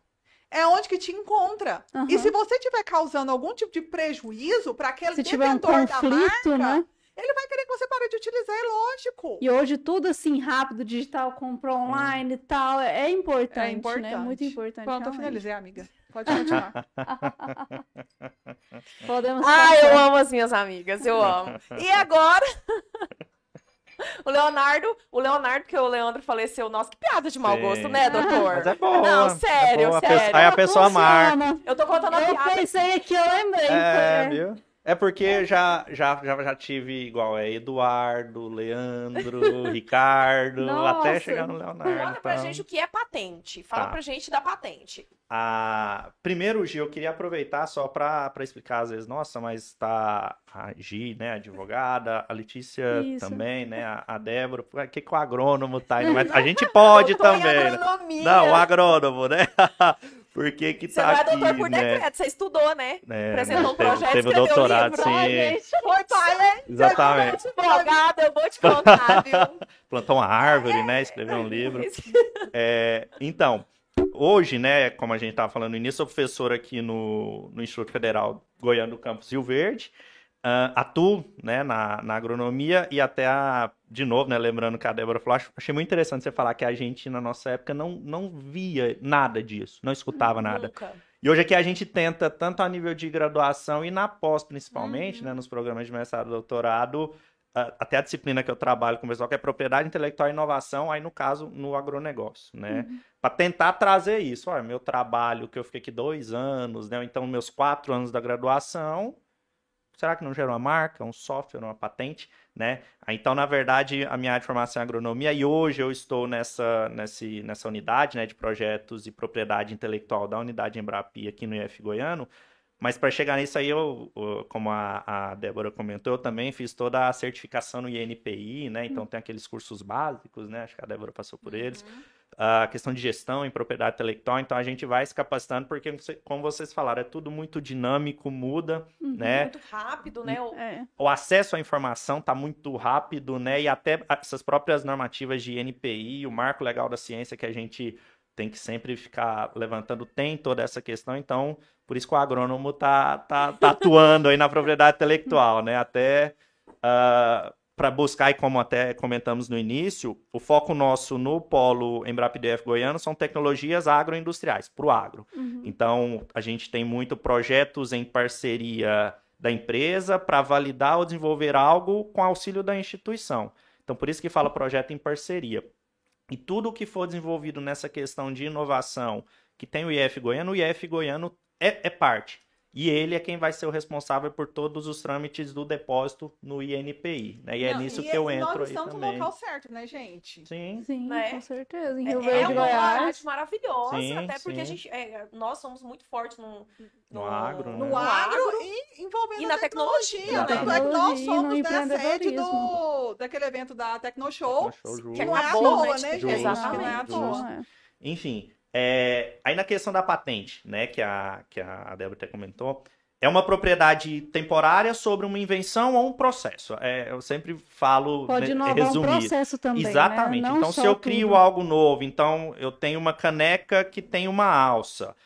S3: É onde que te encontra. E
S2: Aham.
S3: se você estiver causando algum tipo de prejuízo para aquele
S2: se tiver um
S3: detentor
S2: conflito,
S3: da marca,
S2: né?
S3: ele vai querer que você pare de utilizar, é lógico.
S2: E hoje tudo assim, rápido, digital, comprou online e tal, é importante,
S3: É importante.
S2: né? Muito importante.
S3: Pronto, eu finalizei, amiga. Pode continuar.
S2: Podemos
S1: Ah, eu amo as minhas amigas, eu amo. E agora? O Leonardo, o Leonardo, porque o Leandro faleceu. Nossa, que piada de mau
S4: Sim.
S1: gosto, né, doutor?
S4: Mas é boa.
S1: Não,
S4: é
S1: sério,
S4: boa. A pessoa-
S1: sério.
S4: Aí a pessoa marca.
S1: Eu tô contando a
S2: Eu
S1: piada.
S2: pensei aqui, eu lembrei.
S4: É, viu? É porque já, já, já, já tive igual, é Eduardo, Leandro, Ricardo,
S2: Nossa.
S4: até chegar no Leonardo.
S1: Conta pra
S4: então.
S1: gente o que é patente. Fala
S4: Tá.
S1: pra gente da patente.
S4: A... Primeiro, Gi, eu queria aproveitar só para explicar, às vezes, nossa, mas tá a Gi, né, advogada, a Letícia
S2: Isso.
S4: também, né, a, a Débora, por que, que o agrônomo tá aí? Mas a gente pode também, né? Não, o agrônomo, né? Por que que
S1: Você
S4: tá
S1: não é
S4: aqui,
S1: doutor por
S4: né?
S1: decreto, você estudou, né?
S4: É,
S1: Apresentou um
S4: teve-
S1: projeto,
S4: Teve o doutorado,
S1: livro.
S4: sim.
S2: Ai, gente.
S3: Foi pai,
S4: Exatamente.
S1: Advogada, eu vou te contar, viu?
S4: Plantou uma árvore, né? Escreveu um livro. É, então, hoje, né, como a gente estava falando no início, sou professor aqui no, no Instituto Federal Goiano do Campus Rio Verde. Ah, atuo né, na, na agronomia e até a, de novo, né, lembrando que a Débora falou, acho- achei muito interessante você falar que a gente, na nossa época, não, não via nada disso, não escutava nada.
S1: Nunca.
S4: E hoje aqui a gente tenta, tanto a nível de graduação e na pós, principalmente,
S1: Uhum.
S4: né, nos programas de mestrado e doutorado, até a disciplina que eu trabalho com o pessoal, que é propriedade intelectual e inovação, aí no caso, no agronegócio, né? Para tentar trazer isso. Olha, meu trabalho, que eu fiquei aqui dois anos, né? Então, meus quatro anos da graduação, será que não gera uma marca, um software, uma patente, né? Aí, Então, na verdade, a minha área de formação é agronomia e hoje eu estou nessa, nesse, nessa unidade, né, de projetos e propriedade intelectual da unidade Embrapi aqui no IF Goiano, mas para chegar nisso aí, eu, como a, a Débora comentou, eu também fiz toda a certificação no INPI, né? Então tem aqueles cursos básicos, né? Acho que a Débora passou por eles. A questão de gestão em propriedade intelectual, então a gente vai se capacitando, porque, como vocês falaram, é tudo muito dinâmico, muda, né?
S1: Muito rápido, né? O-
S2: É.
S4: o acesso à informação está muito rápido, né? E até essas próprias normativas de NPI, o marco legal da ciência que a gente tem que sempre ficar levantando, tem toda essa questão, então, por isso que o agrônomo tá, tá, tá atuando aí na propriedade intelectual, né? Até para buscar, e como até comentamos no início, o foco nosso no polo Embrapa DF Goiano são tecnologias agroindustriais, para o agro.
S2: Uhum.
S4: Então, a gente tem muito projetos em parceria da empresa para validar ou desenvolver algo com auxílio da instituição. Então, por isso que fala projeto em parceria. E tudo que for desenvolvido nessa questão de inovação, que tem o IF Goiano, o IF Goiano é, é parte. E ele é quem vai ser o responsável por todos os trâmites do depósito no INPI. Né? E é
S3: Não,
S4: nisso
S3: e
S4: que eu
S3: e
S4: entro
S3: nós
S4: aí
S3: estamos no
S4: também.
S3: local certo, né, gente?
S4: Sim.
S2: Sim,
S1: Né?
S2: com certeza. Em
S1: É,
S2: Rio
S1: é
S2: Verde,
S1: uma
S2: Goiás.
S1: maravilhosa,
S4: Sim,
S1: até porque
S4: sim.
S1: a gente, é, nós somos muito fortes no,
S4: No agro, né?
S3: No
S1: no
S3: agro e envolvendo
S1: E na
S3: tecnologia.
S1: tecnologia,
S2: né?
S3: é que nós
S2: Tecnologia,
S3: somos
S2: no
S3: da sede do, daquele evento da Tecnoshow.
S4: Show, Ju.
S1: Que
S3: Não é à toa,
S1: né,
S3: né, gente? Que não é à toa.
S2: É.
S4: Enfim, é, aí na questão da patente, né, que a, que a Débora até comentou, é uma propriedade temporária sobre uma invenção ou um processo. É, eu sempre falo
S2: Pode
S4: né,
S2: inovar um
S4: resumir.
S2: processo também, né?
S4: Exatamente.
S2: Não
S4: então, se eu crio
S2: tudo.
S4: algo novo, então eu tenho uma caneca que tem uma alça.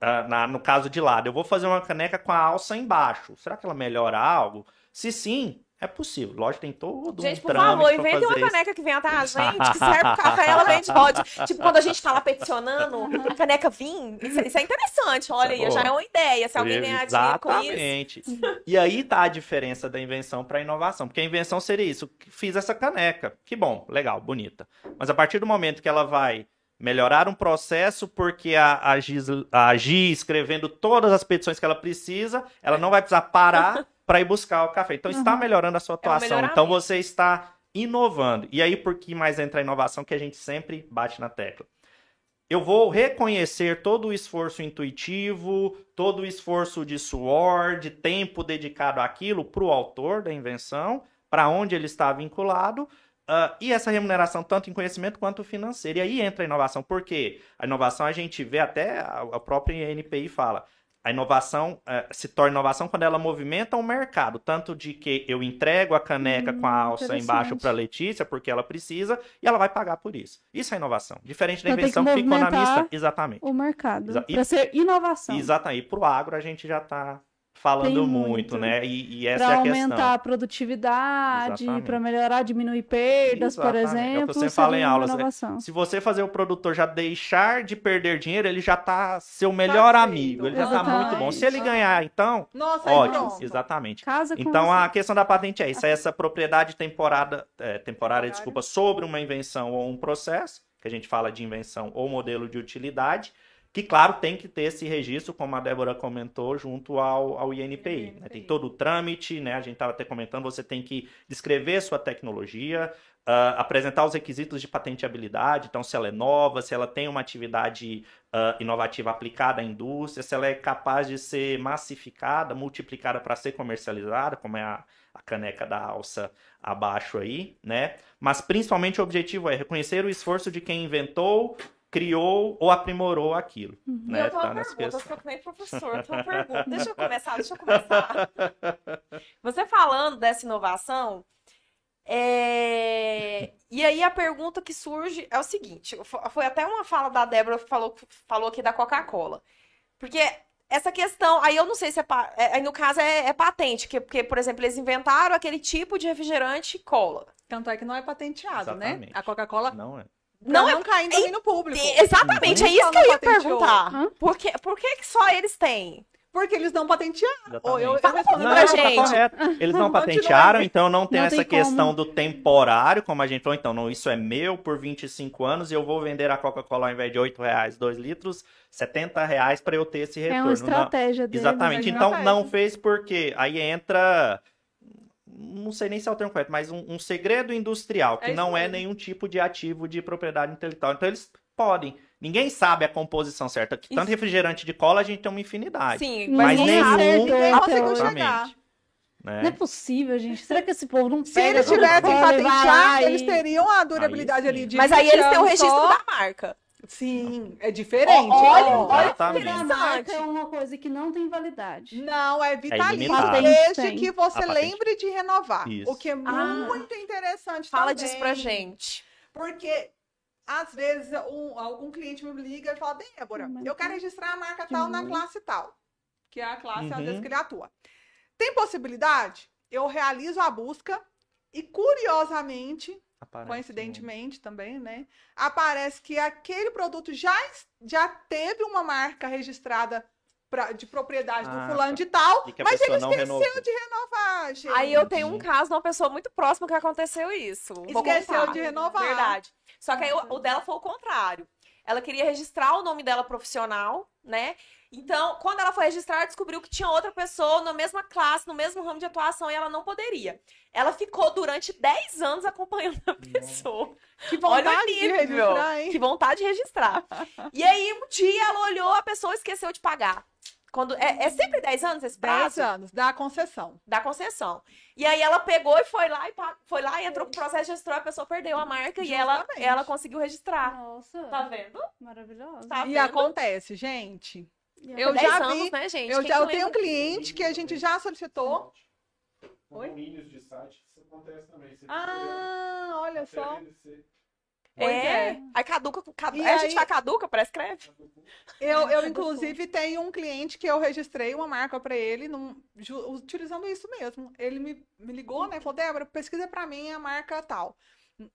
S4: ah, na- no caso de lado, eu vou fazer uma caneca com a alça embaixo. Será que ela melhora algo? Se sim, é possível. Lógico, tem todo
S1: Gente,
S4: um
S1: por favor,
S4: pra fazer
S1: uma
S4: isso.
S1: caneca que vem até a gente, que serve pro café, ela vende pode. Tipo, quando a gente tá lá peticionando, a caneca vir, isso, isso é interessante, olha
S4: Isso é
S1: aí, já é uma ideia, se alguém ganhar dinheiro com isso.
S4: Exatamente. E aí tá a diferença da invenção para a inovação. Porque a invenção seria isso. Fiz essa caneca. Que bom, legal, bonita. Mas a partir do momento que ela vai melhorar um processo, porque a, a, a Gi escrevendo todas as petições que ela precisa, ela não vai precisar parar para ir buscar o café. Então está
S2: Uhum.
S4: melhorando a sua
S1: É um
S4: atuação.
S1: melhoramento.
S4: então você está inovando. E aí, por que mais entra a inovação que a gente sempre bate na tecla? eu vou reconhecer todo o esforço intuitivo, todo o esforço de suor, de tempo dedicado àquilo para o autor da invenção, para onde ele está vinculado, uh, e essa remuneração tanto em conhecimento quanto financeira. E aí entra a inovação, porque a inovação a gente vê até a, a própria NPI fala, a inovação uh, se torna inovação quando ela movimenta o mercado, tanto de que eu entrego a caneca hum, com a hum, alça embaixo para Letícia porque ela precisa e ela vai pagar por isso. Isso é inovação. Diferente da então, invenção que, que fica economista, exatamente.
S2: O mercado. Para ser inovação.
S4: Exatamente. E para o agro a gente já está falando muito, muito, né? E, e essa
S2: pra
S4: é a
S2: questão. Para
S4: aumentar
S2: a produtividade, para melhorar, diminuir perdas,
S4: Exatamente.
S2: por exemplo. É o
S4: que você fala em aulas. Né? Se você fazer o produtor já deixar de perder dinheiro, ele já tá seu melhor tá amigo, ele Exatamente. já tá muito bom. Se ele ganhar, então,
S3: Nossa,
S4: ótimo. Exatamente.
S2: Casa
S4: então
S2: você.
S4: a questão da patente é isso, é essa propriedade temporada, é, temporária, desculpa, sobre uma invenção ou um processo, que a gente fala de invenção ou modelo de utilidade que, claro, tem que ter esse registro, como a Débora comentou, junto ao, ao INPI. Né? Tem todo o trâmite, né? A gente estava até comentando, você tem que descrever sua tecnologia, uh, apresentar os requisitos de patenteabilidade, então se ela é nova, se ela tem uma atividade uh, inovativa aplicada à indústria, se ela é capaz de ser massificada, multiplicada para ser comercializada, como é a, a caneca da alça abaixo aí, né? Mas principalmente o objetivo é reconhecer o esforço de quem inventou, criou ou aprimorou aquilo.
S1: Uhum. Né? Eu tô tá nessa pergunta, questão. eu nem professor, tô uma pergunta. Deixa eu começar, deixa eu começar. Você falando dessa inovação, é... e aí a pergunta que surge é o seguinte, foi até uma fala da Débora que falou, falou aqui da Coca-Cola. Porque essa questão, aí eu não sei se é, é aí no caso é, é patente, que, porque, por exemplo, eles inventaram aquele tipo de refrigerante cola.
S3: Tanto é que não é patenteado, né? Exatamente. né? A Coca-Cola
S4: não é
S3: não, não é caindo é, no público.
S1: Exatamente, é isso que eu ia perguntar. Por que, por que só eles têm?
S3: Porque eles não patentearam. Ou
S1: eu, eu pra não, gente.
S4: Tá eles não patentearam, então não tem não essa tem questão como. do temporário, como a gente falou. Então, não, isso é meu por 25 anos e eu vou vender a Coca-Cola ao invés de 8 reais, 2 litros, 70 reais para eu ter esse retorno. É
S2: uma estratégia
S4: não, Exatamente.
S2: É
S4: então, não fez porque aí entra não sei nem se é o termo correto, mas um, um segredo industrial, que é não é nenhum tipo de ativo de propriedade intelectual. Então eles podem. Ninguém sabe a composição certa. Tanto isso. refrigerante de cola a gente tem uma infinidade.
S1: Sim,
S4: mas, mas nenhum.
S3: Ninguém conseguiu chegar.
S2: Né? Não é possível, gente. Será que esse povo não
S3: Se eles tivessem patenteado, eles teriam a durabilidade
S1: aí,
S3: ali de
S1: Mas aí eles têm o registro só... da marca.
S3: Sim, é diferente.
S2: olha, olha, olha a marca é uma coisa que não tem validade.
S3: Não, é vitalício, é desde que você lembre de renovar. Isso. O que é ah. muito interessante
S1: Fala
S3: também,
S1: disso pra gente.
S3: Porque às vezes um, algum cliente me liga e fala, Débora, eu quero registrar a marca tal na classe tal. Que é a classe, uhum. às vezes, uhum. que ele atua. Tem possibilidade? Eu realizo a busca e, curiosamente, coincidentemente né? também, né? Aparece que aquele produto já, já teve uma marca registrada pra, de propriedade ah, do fulano tá. de tal, mas ele esqueceu renovou. de renovar, gente.
S1: Aí eu tenho um caso de uma pessoa muito próxima que aconteceu isso.
S3: Esqueceu de renovar.
S1: Verdade. Só que aí o, o dela foi o contrário. Ela queria registrar o nome dela profissional, né? Então, quando ela foi registrar, descobriu que tinha outra pessoa na mesma classe, no mesmo ramo de atuação, e ela não poderia. Ela ficou durante 10 anos acompanhando a pessoa.
S3: Que vontade Olha o nível. de registrar, hein?
S1: Que vontade de registrar. e aí, um dia, ela olhou, a pessoa esqueceu de pagar. Quando, é, é sempre 10 anos esse prazo?
S3: 10 anos, da concessão.
S1: Da concessão. E aí ela pegou e foi lá e foi lá e entrou com o processo registrou, a pessoa perdeu a marca Justamente. e ela, ela conseguiu registrar.
S2: Nossa.
S1: Tá vendo?
S2: Maravilhoso.
S3: Tá e acontece, gente. Eu já vi,
S1: anos, né, gente?
S3: Eu, já, eu tenho um cliente que a gente já solicitou.
S5: Oi? Domínios de site, isso acontece também. Você
S3: ah, olha só.
S1: Pois é. é. Aí caduca, caduca a aí, gente vai caduca, prescreve.
S3: Eu, eu, inclusive, tenho um cliente que eu registrei uma marca para ele, num, utilizando isso mesmo. Ele me, me ligou, né? Falou, Débora, pesquisa para mim a marca tal.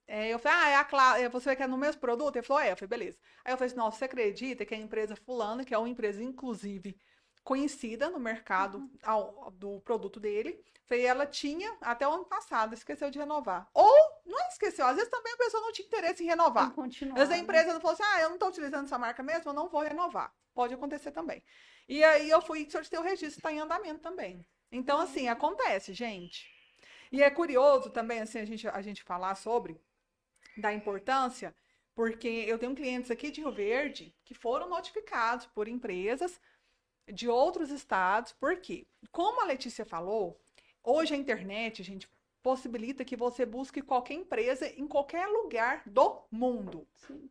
S3: É, eu falei, ah, é a Clá... É, você querer no mesmo produto? Ele falou, é. Eu falei, beleza. Aí eu falei assim, nossa, você acredita que a empresa fulana, que é uma empresa, inclusive, conhecida no mercado uhum. ao, do produto dele, falei, ela tinha até o ano passado, esqueceu de renovar. Ou não esqueceu, às vezes também a pessoa não tinha interesse em renovar. Às vezes a empresa não falou assim, ah, eu não estou utilizando essa marca mesmo, eu não vou renovar. Pode acontecer também. E aí eu fui solicitei o registro, está em andamento também. Então, assim, acontece, gente. E é curioso também, assim, a gente, a gente falar sobre da importância, Porque eu tenho clientes aqui de Rio Verde que foram notificados por empresas de outros estados. Por quê? Como a Letícia falou, hoje a internet, gente, possibilita que você busque qualquer empresa em qualquer lugar do mundo.
S2: Sim.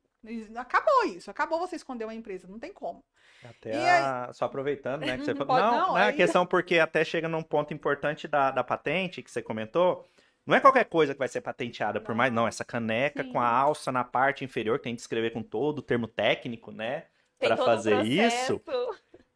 S3: Acabou isso, acabou você esconder uma empresa, não tem como.
S4: Até a- Só aproveitando, né? Que você falou.
S3: Pode
S4: Não,
S3: não,
S4: não, é a
S3: aí-
S4: questão porque até chega num ponto importante da, da patente que você comentou. Não é qualquer coisa que vai ser patenteada, por mais. Não, essa caneca
S2: Sim.
S4: com a alça na parte inferior, que tem que escrever com todo o termo técnico, né?
S1: Um
S4: fazer isso,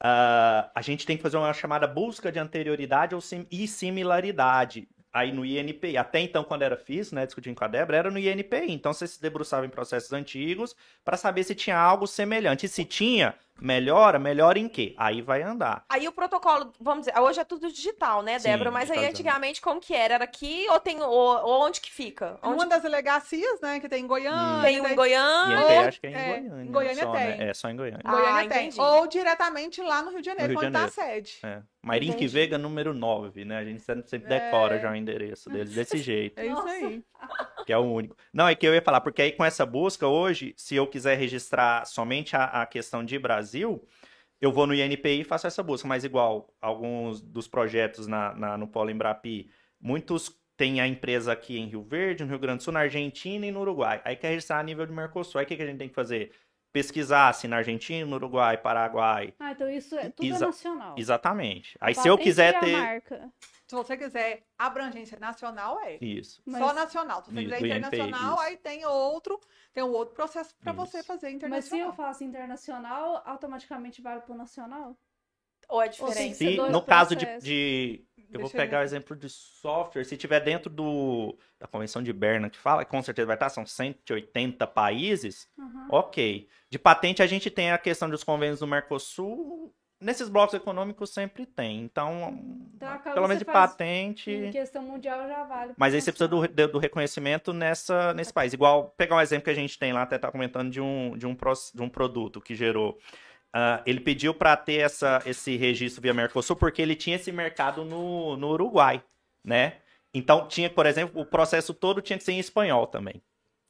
S4: ah, a gente tem que fazer uma chamada busca de anterioridade ou sim- e similaridade. Aí no INPI, até então, quando era FIS, né, discutindo com a Débora, era no INPI. Então você se debruçava em processos antigos para saber se tinha algo semelhante. E se tinha, melhora, melhora em quê? Aí vai andar.
S1: Aí o protocolo, vamos dizer, hoje é tudo digital, né,
S4: Sim,
S1: Débora? Mas aí antigamente como que era? Era aqui ou tem ou, ou onde que fica? Onde
S3: Uma das delegacias, né, que tem em Goiânia.
S1: tem um em Goiânia?
S3: Ou-
S4: acho que é em
S3: é,
S4: Goiânia.
S3: em Goiânia
S4: só,
S3: tem.
S4: Né? É só em Goiânia.
S1: Ah,
S3: Goiânia tem.
S1: entendi.
S3: Ou diretamente lá no Rio de Janeiro,
S4: No Rio de
S3: onde está a sede.
S4: É. Marinque
S1: Entendi.
S4: Veiga, número 9, né? A gente sempre,
S3: É.
S4: decora já o endereço deles desse jeito,
S3: É isso aí.
S4: que é o único. Não, é que eu ia falar, porque aí com essa busca hoje, se eu quiser registrar somente a, a questão de Brasil, eu vou no INPI e faço essa busca. Mas igual alguns dos projetos na, na- no Polo Embrapi, muitos têm a empresa aqui em Rio Verde, no Rio Grande do Sul, na Argentina e no Uruguai. Aí quer registrar a nível de Mercosul. Aí o que, que a gente tem que fazer? Pesquisar se na Argentina, no Uruguai, Paraguai.
S2: Ah, então isso é tudo
S4: Exa-
S2: é nacional.
S4: Exatamente. Aí se eu quiser ter.
S2: marca.
S3: Se você quiser abrangência nacional, é.
S4: Isso.
S2: Mas-
S3: Só nacional. Se você
S4: Isso,
S3: quiser
S4: INPI,
S3: internacional,
S4: isso.
S3: aí tem outro, tem um outro processo para você fazer
S2: Mas se
S3: internacional.
S2: eu faço internacional, automaticamente vale pro nacional?
S1: Ou é
S2: Ou
S1: diferente?
S2: ser
S4: Se, no caso de, de- Eu vou
S3: eu
S4: pegar o exemplo de software. Se tiver dentro do, da Convenção de Berna, que fala, com certeza vai estar, são 180 países,
S2: Uhum.
S4: ok. De patente, a gente tem a questão dos convênios do Mercosul. Nesses blocos econômicos sempre tem. Então,
S2: Então,
S4: pelo menos de patente.
S2: Em questão mundial já vale.
S4: Mas aí você precisa do, do, reconhecimento nessa, nesse país. Igual, pegar um exemplo que a gente tem lá, até tá comentando de um, de um, de um produto que gerou. Ah, ele pediu para ter essa, esse registro via Mercosul porque ele tinha esse mercado no, no Uruguai, né? Então, tinha, por exemplo, o processo todo tinha que ser em espanhol também.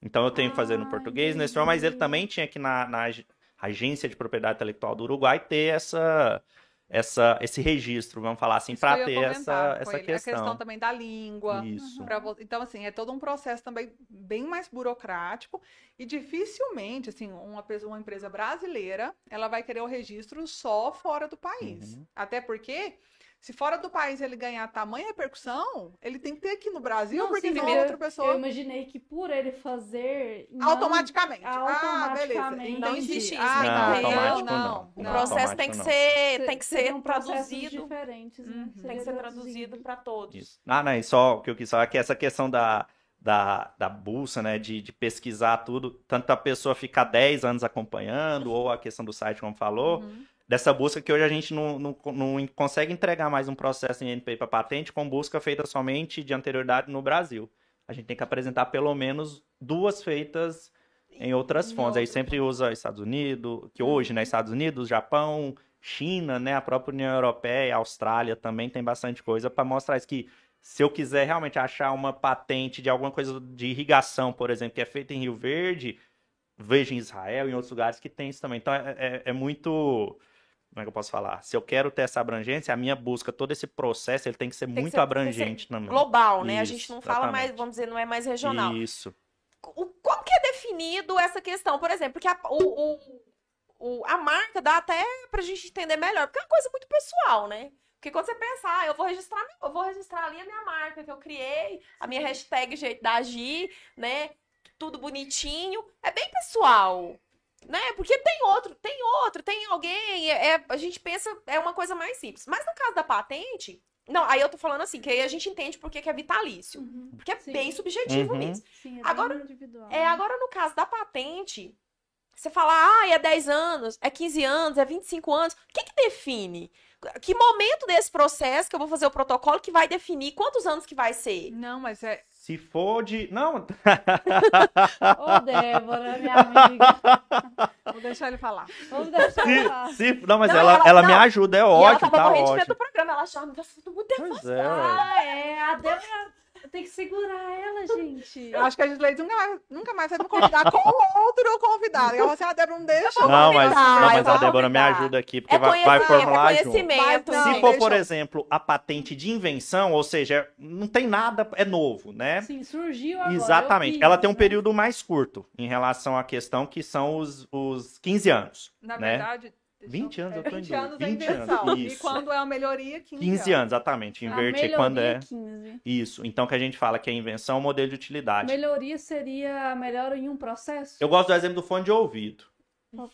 S4: Então, eu tenho que fazer no
S2: Ah,
S4: português, no espanhol, mas ele também tinha que na, na ag- agência de propriedade intelectual do Uruguai ter essa, essa, esse registro, vamos falar assim, para ter essa, essa
S3: ele. A questão
S4: questão.
S3: também da língua.
S4: Isso.
S3: pra Então, assim, é todo um processo também bem mais burocrático e dificilmente, assim, uma, uma empresa brasileira, ela vai querer o registro só fora do país.
S4: Uhum.
S3: Até porque, se fora do país ele ganhar tamanha repercussão, ele tem que ter aqui no Brasil,
S2: Não,
S3: porque
S2: sim,
S3: senão
S2: eu-
S3: outra pessoa...
S2: Eu imaginei que por ele fazer. não-
S3: Automaticamente. Ah, beleza.
S1: Não existe isso,
S3: Ah,
S1: tem
S3: não,
S1: que ter-
S3: não,
S4: não.
S3: não,
S1: O
S4: Não,
S1: processo tem que
S4: não.
S1: ser, tem que ser
S2: processos
S1: traduzido.
S2: diferentes, né?
S3: Uhum.
S1: Tem que ser traduzido para todos.
S4: Isso. Ah, não, e só o que eu quis falar é que essa questão da, da, da bolsa, né, de, de pesquisar tudo, tanto a pessoa ficar 10 anos acompanhando, ou a questão do site, como falou,
S3: Uhum.
S4: Dessa busca que hoje a gente não, não, não consegue entregar mais um processo em NPI para patente com busca feita somente de anterioridade no Brasil. A gente tem que apresentar pelo menos duas feitas em outras fontes. Aí sempre usa Estados Unidos, que hoje, né, Estados Unidos, Japão, China, né, a própria União Europeia, Austrália também tem bastante coisa para mostrar isso que se eu quiser realmente achar uma patente de alguma coisa de irrigação, por exemplo, que é feita em Rio Verde, vejo em Israel e em outros lugares que tem isso também. Então é, é- é muito. Como é que eu posso falar? Se eu quero ter essa abrangência, a minha busca, todo esse processo, ele tem que ser
S1: Tem que
S4: muito
S1: ser- que
S4: abrangente
S1: ser
S4: também.
S1: Global, né? a
S4: Isso,
S1: gente não fala mais,
S4: exatamente.
S1: vamos dizer, não é mais regional.
S4: Isso.
S1: O, como que é definido essa questão? Por exemplo, porque a, o, o- o- a marca dá até pra gente entender melhor, porque é uma coisa muito pessoal, né? Porque quando você pensa, ah, eu vou registrar, eu vou registrar ali a minha marca que eu criei, a minha hashtag jeito da agir, né? Tudo bonitinho, é bem pessoal. Né? Porque tem outro, tem outro, tem alguém, é, é- a gente pensa, é uma coisa mais simples. Mas no caso da patente, não, aí eu tô falando assim, que aí a gente entende por que que é vitalício.
S2: Uhum.
S1: Porque é
S2: Sim.
S1: bem subjetivo
S4: Uhum.
S1: nisso.
S2: Sim, é
S1: Agora-
S2: bem individual.
S1: É, agora no caso da patente, você fala, ah, é 10 anos, é 15 anos, é 25 anos. O que que define? Que momento desse processo que eu vou fazer o protocolo que vai definir quantos anos que vai ser?
S3: Não, mas é.
S4: Se for de. Não,
S2: Ô, Débora, minha amiga.
S3: Vou deixar ele falar.
S2: Vamos deixar falar.
S4: se, se- não mas
S1: Não,
S4: ela,
S1: ela-
S4: ela me ajuda, é
S1: e ela
S4: ótimo,
S1: tava
S4: tá
S1: morrendo de medo
S4: ótimo.
S1: do programa, ela achava, nossa, eu tô muito
S4: Pois
S1: nervosa.
S4: é.
S2: Ah, é. A Débora Tem que segurar ela, gente.
S3: Eu acho que a Gisleide nunca, mais- nunca mais vai me convidar com outro convidado. E ela assim, a Débora não deixa.
S4: Não, mas, não,
S1: eu
S4: mas a Débora me ajuda aqui, porque
S1: É
S4: vai, vai
S1: conhecimento, é
S4: formular junto. Se for, por
S3: eu-
S4: exemplo, a patente de invenção, ou seja, não tem nada, é novo, né?
S2: Sim, surgiu agora.
S4: Exatamente.
S2: eu
S4: Ela tem um
S2: né?
S4: período mais curto em relação à questão que são os, os 15 anos.
S3: Na
S4: né?
S3: verdade. Deixa
S4: 20 anos, eu tô em
S3: 20
S4: dúvida.
S3: anos é
S4: 20
S3: invenção.
S4: anos,
S3: E
S4: isso.
S3: quando é uma melhoria, 15,
S4: 15 anos, exatamente.
S2: A
S4: Inverte
S2: melhoria,
S4: quando é.
S2: 15.
S4: Isso. Então que a gente fala que é invenção, modelo de utilidade.
S2: Melhoria seria melhor em um processo?
S4: Eu gosto do exemplo do fone de ouvido.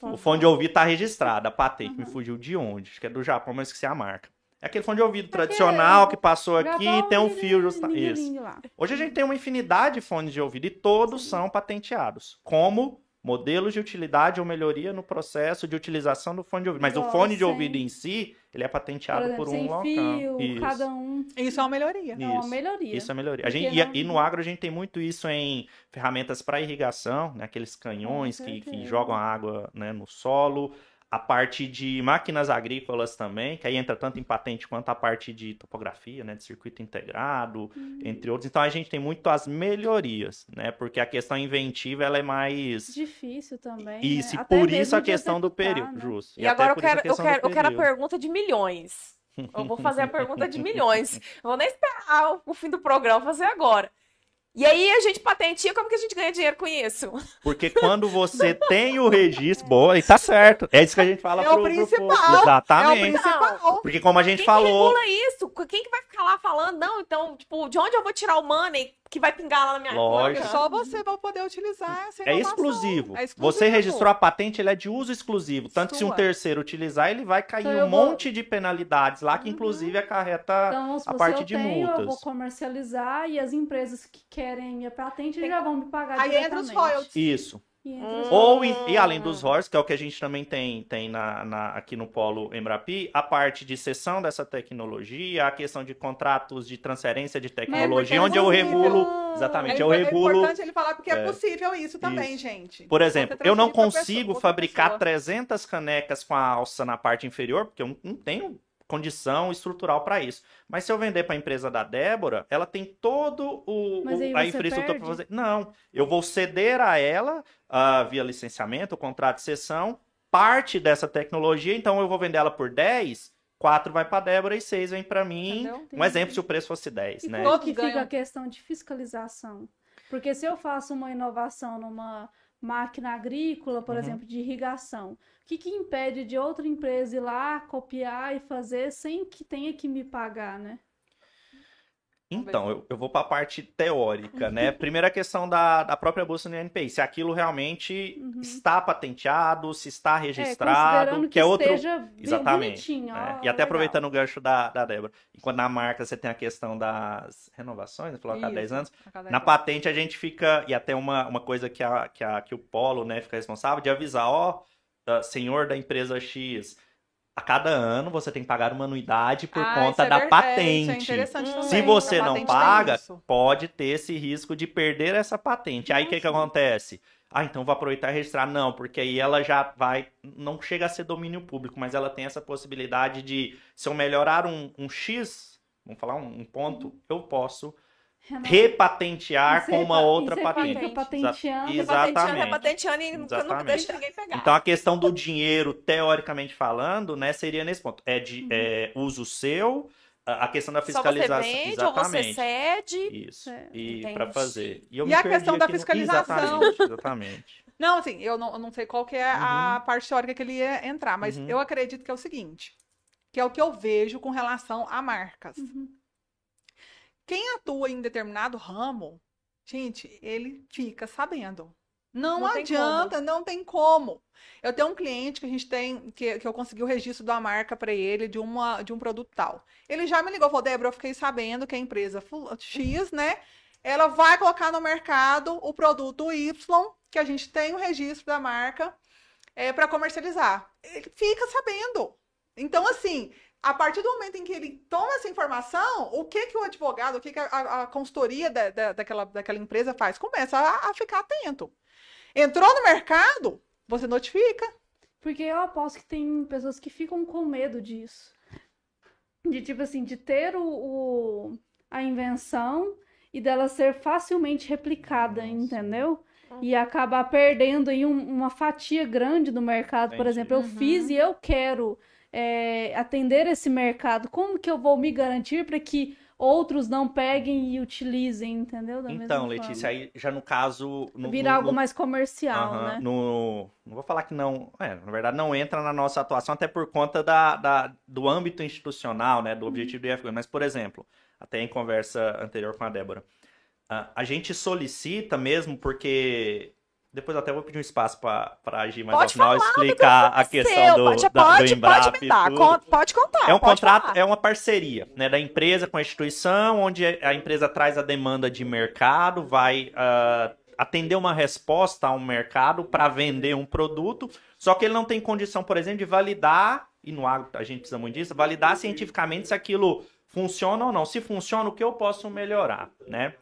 S4: O fone de ouvido tá registrado, a patente. Me fugiu de onde? Acho que é do Japão, mas esqueci a marca. É aquele fone de ouvido tradicional que passou aqui e tem um fio justa... Isso.
S2: Lá.
S4: Hoje a gente tem uma infinidade de fones de ouvido e todos são patenteados. Como modelos de utilidade ou melhoria no processo de utilização do fone de ouvido. Mas o
S2: Igual
S4: fone de ouvido em si, ele é
S2: Por
S4: patenteado
S2: exemplo,
S4: por, um
S2: sem
S4: local.
S2: fio,
S4: Isso.
S2: cada um.
S3: Isso é uma melhoria.
S2: É uma
S4: Isso.
S2: melhoria.
S4: Isso é melhoria. A gente, e,
S2: não-
S4: e no agro a gente tem muito isso em ferramentas para irrigação, né? aqueles canhões que, que jogam água né, no solo. A parte de máquinas agrícolas também, que aí entra tanto em patente quanto a parte de topografia, né? De circuito integrado,
S2: Uhum.
S4: entre outros. Então a gente tem muito as melhorias, né? Porque a questão inventiva ela é mais.
S2: Difícil também.
S4: Isso,
S2: né?
S4: e
S2: Até
S4: por isso a questão do período,
S2: né?
S4: justo.
S1: E,
S4: até
S1: agora eu
S4: isso
S1: quero, eu, quero, eu quero a pergunta de milhões. Eu vou fazer a pergunta de milhões. Eu vou nem esperar o- o fim do programa vou fazer agora. E aí a gente patentia, como que a gente ganha dinheiro com isso?
S4: Porque quando você tem o registro, boa, e tá certo. É isso que a gente fala
S3: É
S4: pro,
S3: o
S4: pro
S3: principal,
S4: povo.
S3: É o
S4: Exatamente.
S3: principal.
S4: Porque como a gente
S1: Quem
S4: falou,
S1: que regula isso? Quem que vai ficar lá falando? Não, então, tipo, de onde eu vou tirar o money que vai pingar lá na minha
S4: Lógico.
S1: conta?
S3: Só você vai poder utilizar essa
S4: é
S3: inovação.
S4: exclusivo.
S3: É exclusivo.
S4: Você registrou a patente, ele é de uso exclusivo. Tanto que se um terceiro utilizar, ele vai cair
S2: Então
S4: um
S2: eu vou-
S4: monte de penalidades lá, que inclusive acarreta
S2: Então,
S4: a parte de
S2: tenho, eu vou
S4: multas.
S2: comercializar e as empresas que querem minha patente
S3: Tem-
S2: já vão me pagar
S3: Aí entra os
S2: diretamente.
S3: royalties.
S4: Isso.
S2: E os
S4: Ou, e, e além dos royalties, que é o que a gente também tem, tem na, na- aqui no Polo Embrapi, a parte de cessão dessa tecnologia, a questão de contratos de transferência de tecnologia,
S3: é
S4: onde eu regulo. Exatamente,
S3: É,
S4: eu
S3: é
S4: regulo.
S3: importante ele falar porque é,
S4: É.
S3: possível isso também,
S4: Isso.
S3: gente.
S4: Por exemplo, eu não consigo
S3: pessoa-
S4: fabricar
S3: pessoa.
S4: 300 canecas com a alça na parte inferior, porque eu não tenho condição estrutural para isso. Mas se eu vender para a empresa da Débora, ela tem todo o,
S2: Mas
S4: o-
S2: aí
S4: a
S2: você
S4: infraestrutura para fazer. Não, eu vou ceder a ela ah, via licenciamento, contrato de cessão, parte dessa tecnologia, então eu vou vender ela por 10, 4 vai para Débora e 6 vem para mim.
S3: Entendeu?
S4: Um exemplo se o preço fosse 10,
S2: E
S4: né?
S3: Todos
S2: que fica a questão de fiscalização? Porque se eu faço uma inovação numa máquina agrícola, por
S4: Uhum.
S2: exemplo, de irrigação, o que, que impede de outra empresa ir lá, copiar e fazer sem que tenha que me pagar, né?
S4: Então, eu, eu vou para a parte teórica, né? Primeira questão da, da própria bolsa do INPI, se aquilo realmente
S2: Uhum.
S4: está patenteado, se está
S2: É,
S4: registrado,
S2: considerando
S4: que, é outro. Exatamente. né?
S2: ó,
S4: E até
S2: legal.
S4: aproveitando o gancho da, da Débora, enquanto na marca você tem a questão das renovações, falou a cada
S3: Isso,
S4: 10 anos,
S3: cada
S4: na patente a gente fica, e até uma, uma coisa que, a, que, a, que o Polo né, fica responsável, de avisar, ó, ah, senhor da empresa X, a cada ano você tem que pagar uma anuidade por
S3: Ah,
S4: conta
S3: isso é
S4: da
S3: ver- é,
S4: patente.
S3: isso é interessante
S1: Se
S4: você não paga, pode ter esse risco de perder essa patente. Aí o que, que acontece? Ah, então vou aproveitar e registrar. Não, porque aí ela já vai. Não chega a ser domínio público, mas ela tem essa possibilidade de, se eu melhorar um, um X, vamos falar um, um ponto, eu posso Repatentear
S2: E
S4: com uma
S2: e
S4: outra patente.
S2: fica patenteando.
S4: Exatamente.
S1: repatenteando e nunca, nunca
S4: Exatamente.
S1: deixa ninguém pegar.
S4: Então a questão do dinheiro, teoricamente falando, né, seria nesse ponto. É
S2: Uhum.
S4: de é, uso seu, a questão da
S1: Só você
S4: fiscalização.
S1: vende ou você
S4: Exatamente.
S1: cede.
S4: Isso.
S2: É,
S4: E para fazer. eu
S3: E
S4: me
S3: a
S4: perdi
S3: questão da
S4: aqui no-
S3: fiscalização?
S4: Exatamente, exatamente.
S3: Não, assim, eu não, eu não sei qual que é a parte teórica que ele ia entrar, mas
S4: Uhum.
S3: eu acredito que é o seguinte, que é o que eu vejo com relação a marcas.
S2: Uhum.
S3: Quem atua em determinado ramo, gente, ele fica sabendo. Não,
S1: Não
S3: adianta, não tem como. Eu tenho um cliente que a gente tem, que, que eu consegui o registro da marca para ele de, uma, de um produto tal. Ele já me ligou, falou, Débora, eu fiquei sabendo que a empresa X, né? Ela vai colocar no mercado o produto Y, que a gente tem o registro da marca, é, para comercializar. Ele fica sabendo. Então, assim, a partir do momento em que ele toma essa informação, o que que o advogado, o que que a, a- consultoria da, da- daquela, daquela empresa faz? Começa a, a ficar atento. Entrou no mercado, você notifica.
S2: Porque eu aposto que tem pessoas que ficam com medo disso. De tipo assim, de ter o, o- a invenção e dela ser facilmente replicada, entendeu? E acabar perdendo aí um- uma fatia grande do mercado. Por
S4: Entendi.
S2: exemplo, eu
S3: Uhum.
S2: fiz e eu quero é, atender esse mercado. Como que eu vou me garantir para que outros não peguem e utilizem, entendeu? Da
S4: Então,
S2: forma.
S4: Letícia, aí já no caso. No,
S2: Virar
S4: no-
S2: algo
S4: no-
S2: mais comercial,
S4: Aham,
S2: né?
S4: no- não vou falar que não. é, na verdade, não entra na nossa atuação, até por conta da, da- do âmbito institucional, né? Do objetivo do IFG. Mas, por exemplo, até em conversa anterior com a Débora, a, a gente solicita mesmo porque. Depois até vou pedir um espaço para agir mais ao
S1: Pode
S4: final
S1: falar,
S4: explicar a questão
S1: Seu,
S4: do,
S1: pode,
S4: da,
S1: pode,
S4: do Embrapa
S1: pode me dar, con- pode contar.
S4: É um contrato,
S1: falar.
S4: é uma parceria, né, da empresa com a instituição, onde a empresa traz a demanda de mercado, vai ah, atender uma resposta a um mercado para vender um produto, só que ele não tem condição, por exemplo, de validar, e no agro a gente precisa muito disso, validar cientificamente se aquilo funciona ou não. Se funciona, o que eu posso melhorar, né?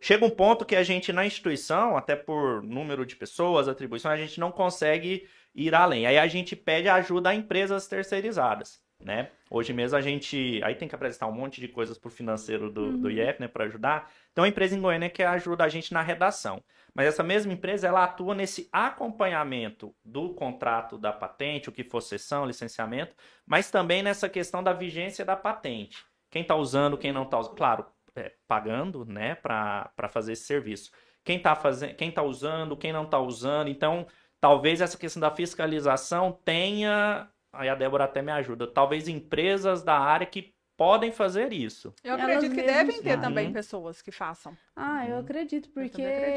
S4: Chega um ponto que a gente, na instituição, até por número de pessoas, atribuições, a gente não consegue ir além. Aí a gente pede ajuda a empresas terceirizadas, né? Hoje mesmo a gente, aí tem que apresentar um monte de coisas pro financeiro do, do IEF, né, para ajudar. Então a empresa em Goiânia que ajuda a gente na redação. Mas essa mesma empresa, ela atua nesse acompanhamento do contrato da patente, o que for sessão, licenciamento, mas também nessa questão da vigência da patente. Quem está usando, quem não está usando. Claro, pagando, né, para fazer esse serviço. Quem está fazendo, quem tá usando, quem não está usando. Então, talvez essa questão da fiscalização tenha, aí a Débora até me ajuda, talvez empresas da área que podem fazer isso.
S3: Eu
S2: Elas
S3: acredito que devem ter também pessoas que façam.
S2: Ah, eu
S4: Uhum.
S2: acredito, porque
S3: também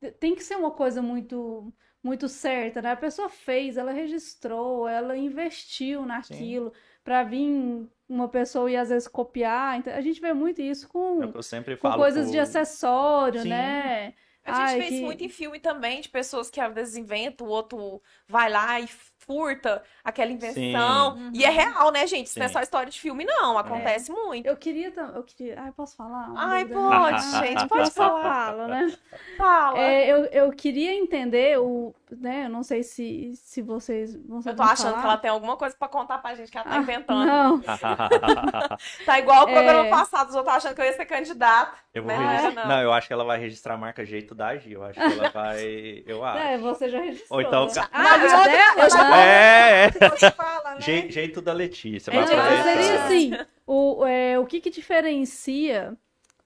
S2: te- tem que ser uma coisa muito muito certa, né? A pessoa fez, ela registrou, ela investiu naquilo para vir uma pessoa e às vezes copiar. Então, a gente vê muito isso
S4: É
S2: com,
S4: o que eu sempre
S2: com
S4: falo.
S2: coisas de acessório,
S4: Sim.
S2: né?
S1: A gente
S2: Ai,
S1: vê isso
S2: que-
S1: muito em filme também, de pessoas que às vezes inventam, o outro vai lá e furta aquela invenção.
S3: Sim.
S1: E é real, né, gente? Isso não é
S4: Sim.
S1: só história de filme, não. Acontece muito.
S2: Eu queria, eu queria, ai, posso falar?
S1: Ai, pode, gente, pode falar.
S2: fala, né?
S1: Fala.
S2: É, eu, eu queria entender o, né? Eu não sei se, se vocês vão
S1: Eu
S2: saber
S1: tô achando
S2: falar.
S1: que ela tem alguma coisa pra contar pra gente que ela tá
S2: Ah,
S1: inventando.
S2: Não,
S1: Tá igual o programa
S2: É.
S1: passado, os outros achando que eu ia ser candidata.
S4: Eu vou
S1: Mas
S4: registrar.
S1: não.
S4: Não. eu acho que ela vai registrar a marca jeito da Gi. Eu acho que ela vai. Eu acho.
S2: é, você já registrou.
S4: Ou então.
S2: né?
S4: ca-
S2: Ah,
S1: Não,
S2: a Débora-
S1: eu já-
S4: É, é.
S3: Fala, né?
S4: Je- jeito da Letícia.
S2: É, então,
S4: aproveitar.
S2: seria assim, o, é, o que que diferencia,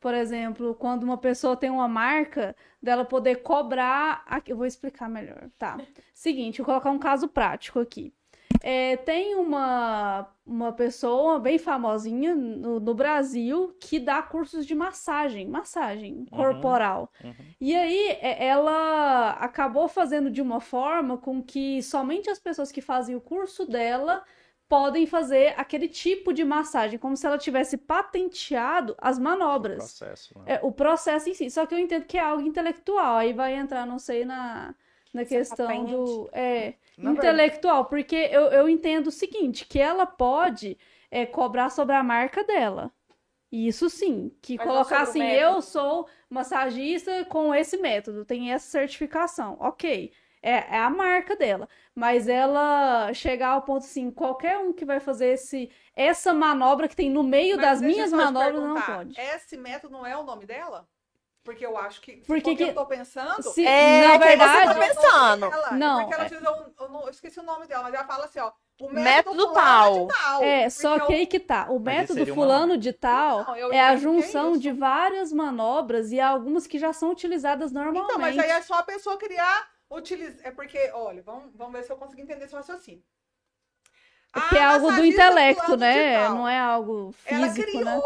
S2: por exemplo, quando uma pessoa tem uma marca, dela poder cobrar... Aqui, eu vou explicar melhor, tá? Seguinte, vou colocar um caso prático aqui. É, tem uma, uma pessoa bem famosinha no, no Brasil que dá cursos de massagem, massagem corporal.
S4: Uhum.
S2: E aí, é- ela acabou fazendo de uma forma com que somente as pessoas que fazem o curso dela podem fazer aquele tipo de massagem, como se ela tivesse patenteado as manobras.
S4: Processo. né?
S2: É, o processo em si. Só que eu entendo que é algo intelectual. Aí vai entrar, não sei, na, na
S1: é
S2: questão do. É,
S4: Na
S2: intelectual. Porque eu, eu entendo o seguinte: que ela pode é, cobrar sobre a marca dela. Isso sim, que
S1: Mas
S2: colocar assim, eu sou massagista com esse método, tem essa certificação. Ok, é, é a marca dela. Mas ela chegar ao ponto assim, qualquer um que vai fazer esse, essa manobra que tem no meio
S3: Mas
S2: das minhas manobras, não pode.
S3: Esse método não é o nome dela? Porque eu acho que.
S2: Porque que-
S3: eu tô pensando.
S2: Se,
S1: É,
S2: na
S1: que você
S2: verdade,
S1: tá pensando.
S3: Ela,
S2: Não,
S3: É porque ela
S2: é.
S3: utiliza um, eu, não- eu esqueci o nome dela, mas ela fala assim, ó. O
S1: Método
S3: método, fulano
S1: tal.
S3: tal.
S2: É, só que
S3: eu-
S2: aí que tá. O método
S4: seria uma
S2: fulano de tal
S3: Não,
S2: é a
S3: é
S2: junção
S3: isso.
S2: de várias manobras e algumas que já são utilizadas normalmente.
S3: Então, mas aí é só a pessoa criar, utilizar. É porque, olha, vamos, vamos ver se eu consigo entender esse raciocínio.
S2: Porque é algo do intelecto,
S3: fulano
S2: né? Não é algo
S3: Ela
S2: físico,
S3: criou
S2: né?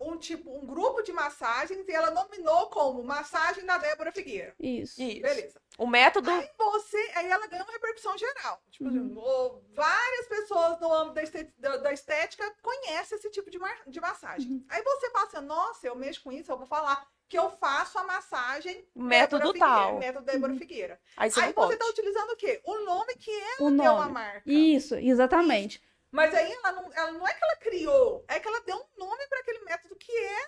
S3: Um tipo, um grupo de massagens e ela nominou como Massagem da Débora Figueira.
S2: Isso.
S1: Isso.
S3: Beleza.
S1: O método.
S3: Aí você, aí ela ganha uma repercussão geral. Tipo,
S2: Uhum.
S3: assim, o- várias pessoas no âmbito da este- da, estética conhecem esse tipo de, de massagem.
S2: Uhum.
S3: Aí você passa, nossa, eu mexo com isso, eu vou falar que eu faço a massagem
S1: Método
S3: Débora Figueira,
S1: tal.
S3: método Débora
S2: Uhum.
S3: Figueira.
S1: Aí você
S3: aí
S1: não
S3: você
S1: pode.
S3: tá utilizando o quê? O nome que é,
S2: O
S3: é uma
S2: nome.
S3: marca.
S2: Isso, exatamente.
S3: Mas aí ela não, ela não é que ela criou, é que ela deu um nome para aquele método que é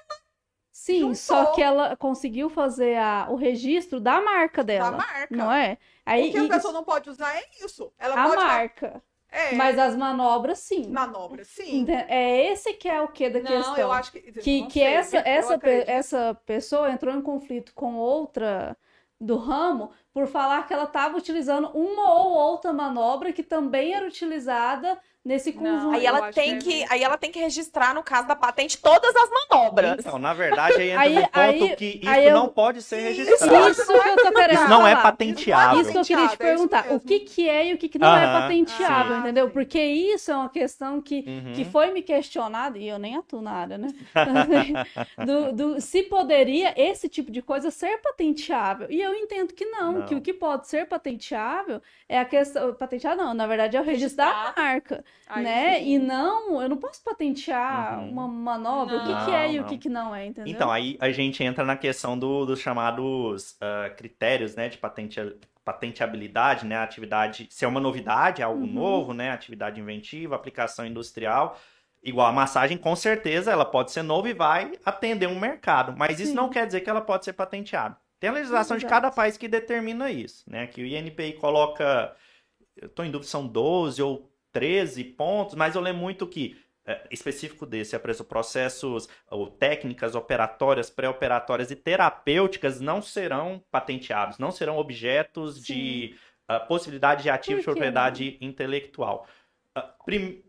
S2: Sim,
S3: Juntou.
S2: só que ela conseguiu fazer a- o registro da marca
S3: da
S2: dela,
S3: marca.
S2: não é? Aí
S3: o que a
S2: isso-
S3: pessoa não pode usar é isso. Ela
S2: a
S3: pode
S2: marca.
S3: É,
S2: Mas as manobras, sim.
S3: manobra, sim.
S2: É esse que é o que da
S3: Não,
S2: questão.
S3: eu acho que.
S2: que, que
S3: sei,
S2: essa, essa, pe- essa pessoa entrou em conflito com outra do ramo por falar que ela estava utilizando uma ou outra manobra que também era utilizada nesse
S3: Não,
S2: conjunto.
S1: Aí ela tem
S3: que é
S1: que, aí ela tem que registrar no caso da patente todas as manobras.
S4: Então, na verdade, aí entra
S2: Aí-
S4: no ponto
S2: aí-
S4: que isso
S2: aí eu-
S4: não pode ser registrado.
S2: Isso que eu tô querendo
S4: Isso não é patenteável.
S2: Isso que eu queria te
S3: é
S2: perguntar. o
S3: mesmo.
S2: que, que é e o que, que não é patenteável,
S3: sim.
S2: entendeu?
S3: Sim.
S2: Porque isso é uma questão que,
S4: Uhum.
S2: que foi me questionada, e eu nem atuo na área, né? do, do- se poderia esse tipo de coisa ser patenteável. E eu entendo que não,
S4: Não.
S2: que o que pode ser patenteável é a questão. Patenteado não, na verdade é o registro da
S1: Registrar.
S2: marca,
S3: Aí
S2: né?
S3: sim.
S2: E não, eu não posso patentear
S4: Uhum.
S2: uma manobra. O que, que
S4: Não,
S2: é e o
S4: não.
S2: que, que não é, entendeu?
S4: Então, aí a gente entra na questão do- dos chamados ah, critérios, né, de patente, patenteabilidade, né, atividade, se é uma novidade, é algo
S2: Uhum.
S4: novo, né, atividade inventiva, aplicação industrial, igual a massagem, com certeza ela pode ser nova e vai atender um mercado, mas isso
S2: Sim.
S4: não quer dizer que ela pode ser patenteada. Tem a legislação de cada país que determina isso, né, que o INPI coloca, eu tô em dúvida, são 12 ou 13 pontos, mas eu lembro muito que é, específico desse, apresentou processos ou técnicas operatórias, pré-operatórias e terapêuticas não serão patenteados, não serão objetos de ah, possibilidade de ativo de propriedade intelectual. Ah, prim-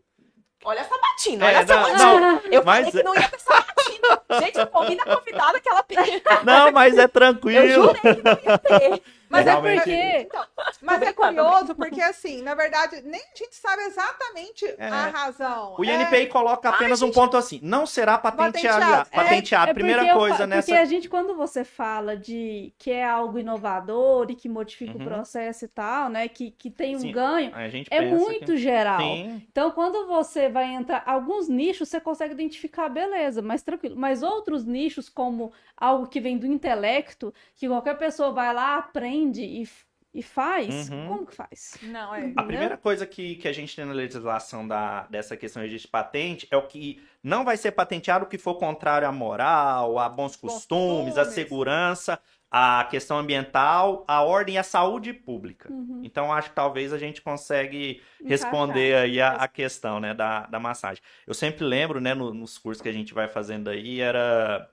S1: Olha essa batina,
S4: É,
S1: olha essa
S4: não,
S1: batina.
S4: não,
S1: Eu
S4: mas-
S1: falei que não ia ter essa batina. Gente, convida a convidada que ela pediu.
S4: Não, mas é
S1: Eu
S4: tranquilo.
S1: jurei que não ia ter.
S3: Mas é
S4: Realmente.
S3: porque. Então, mas é curioso, porque assim, na verdade, nem a gente sabe exatamente a razão.
S4: O
S3: É-
S4: INPI coloca apenas um ponto assim: não será patenteado.
S3: Patenteado. É,
S4: patenteado.
S2: É
S4: Primeira
S2: eu
S4: coisa
S2: fa-
S4: nessa.
S2: Porque a gente, quando você fala de que é algo inovador e que modifica
S4: Uhum.
S2: o processo e tal, né? Que, que tem um
S4: Sim.
S2: ganho,
S4: A gente
S2: é muito
S4: que...
S2: geral.
S4: Sim,
S2: Então, quando você vai entrar, alguns nichos você consegue identificar, beleza, mas tranquilo. Mas outros nichos, como algo que vem do intelecto, que qualquer pessoa vai lá, aprende e, f- e faz,
S4: Uhum.
S2: como que faz?
S3: Não, é.
S4: A primeira coisa que, que a gente tem na legislação da, dessa questão de patente é o que não vai ser patenteado o que for contrário à moral, a bons costumes, à segurança, à questão ambiental, à ordem e à saúde pública.
S2: Uhum.
S4: Então, acho que talvez a gente consegue
S2: Encaixar.
S4: responder aí a, a questão, né, da, da massagem. Eu sempre lembro, né, no- nos cursos que a gente vai fazendo aí, era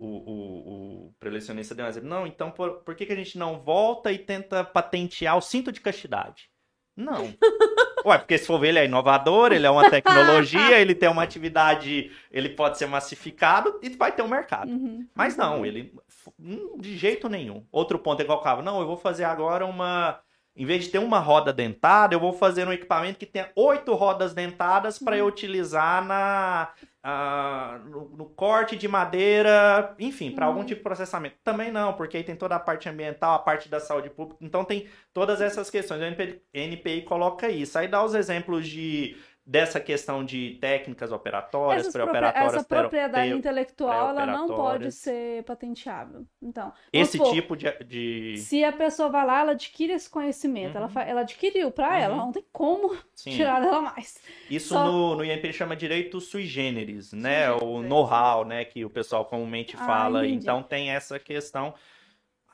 S4: o, o, o prelecionista deu um exemplo. Não, então por, por que, que a gente não volta e tenta patentear o cinto de castidade? Não. Ué, porque se for ver, ele é inovador, ele é uma tecnologia, ele tem uma atividade, ele pode ser massificado e vai ter um mercado.
S2: Uhum.
S4: Mas não, ele hum, de jeito nenhum. Outro ponto é igual o carro. Não, eu vou fazer agora uma. Em vez de ter uma roda dentada, eu vou fazer um equipamento que tenha oito rodas dentadas para eu utilizar na, ah, no, no corte de madeira, enfim, para algum tipo de processamento. Também não, porque aí tem toda a parte ambiental, a parte da saúde pública. Então tem todas essas questões. O NPI, NPI coloca isso. Aí dá os exemplos de dessa questão de técnicas operatórias, pré-operatórias,
S2: essa propriedade intelectual, ela não pode ser patenteável. Então,
S4: Esse
S2: supor,
S4: tipo de, de-
S2: Se a pessoa vai lá, ela adquire esse conhecimento, ela,
S4: Uhum.
S2: fa- ela adquiriu para ela,
S4: Uhum.
S2: não tem como
S4: sim.
S2: tirar dela mais.
S4: Isso
S2: Só-
S4: no, no INPI chama direito sui generis, né?
S3: generis,
S4: o
S3: é.
S4: know-how, né? Que o pessoal comumente
S2: Ah,
S4: fala.
S2: entendi.
S4: Então tem essa questão.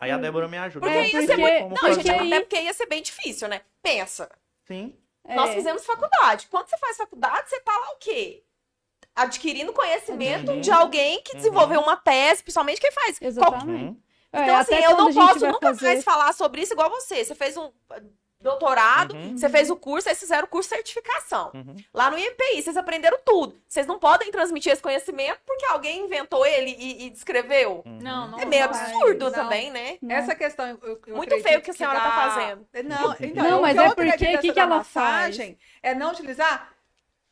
S4: Aí a
S2: Hum.
S4: Débora me ajuda.
S1: Porque
S2: É,
S1: ia ser
S2: porque-
S1: Não, gente,
S2: Porque aí-
S1: até porque ia ser bem difícil, né? Pensa.
S4: Sim.
S1: Nós
S2: É,
S1: fizemos faculdade. Quando você faz faculdade, você tá lá o quê? Adquirindo conhecimento
S4: Uhum.
S1: de alguém que
S4: Uhum.
S1: desenvolveu uma tese, principalmente quem faz. Qual-
S2: Exatamente.
S4: Uhum.
S2: É,
S1: Então, assim,
S2: até
S1: eu não posso nunca
S2: fazer-
S1: mais falar sobre isso igual você. Você fez um doutorado,
S4: Uhum.
S1: você fez o curso, aí vocês fizeram o curso de certificação.
S4: Uhum.
S1: Lá no IMPI, vocês aprenderam tudo. Vocês não podem transmitir esse conhecimento porque alguém inventou ele e, e descreveu.
S4: Uhum.
S3: Não, não
S1: É meio
S3: vai.
S1: absurdo
S3: Não.
S1: também, né?
S2: Não.
S3: Essa questão. eu- eu
S1: Muito feio o que a senhora tá
S3: dá-
S1: fazendo.
S3: Não, então,
S2: Não, mas é porque- o que que ela
S3: massagem É não utilizar.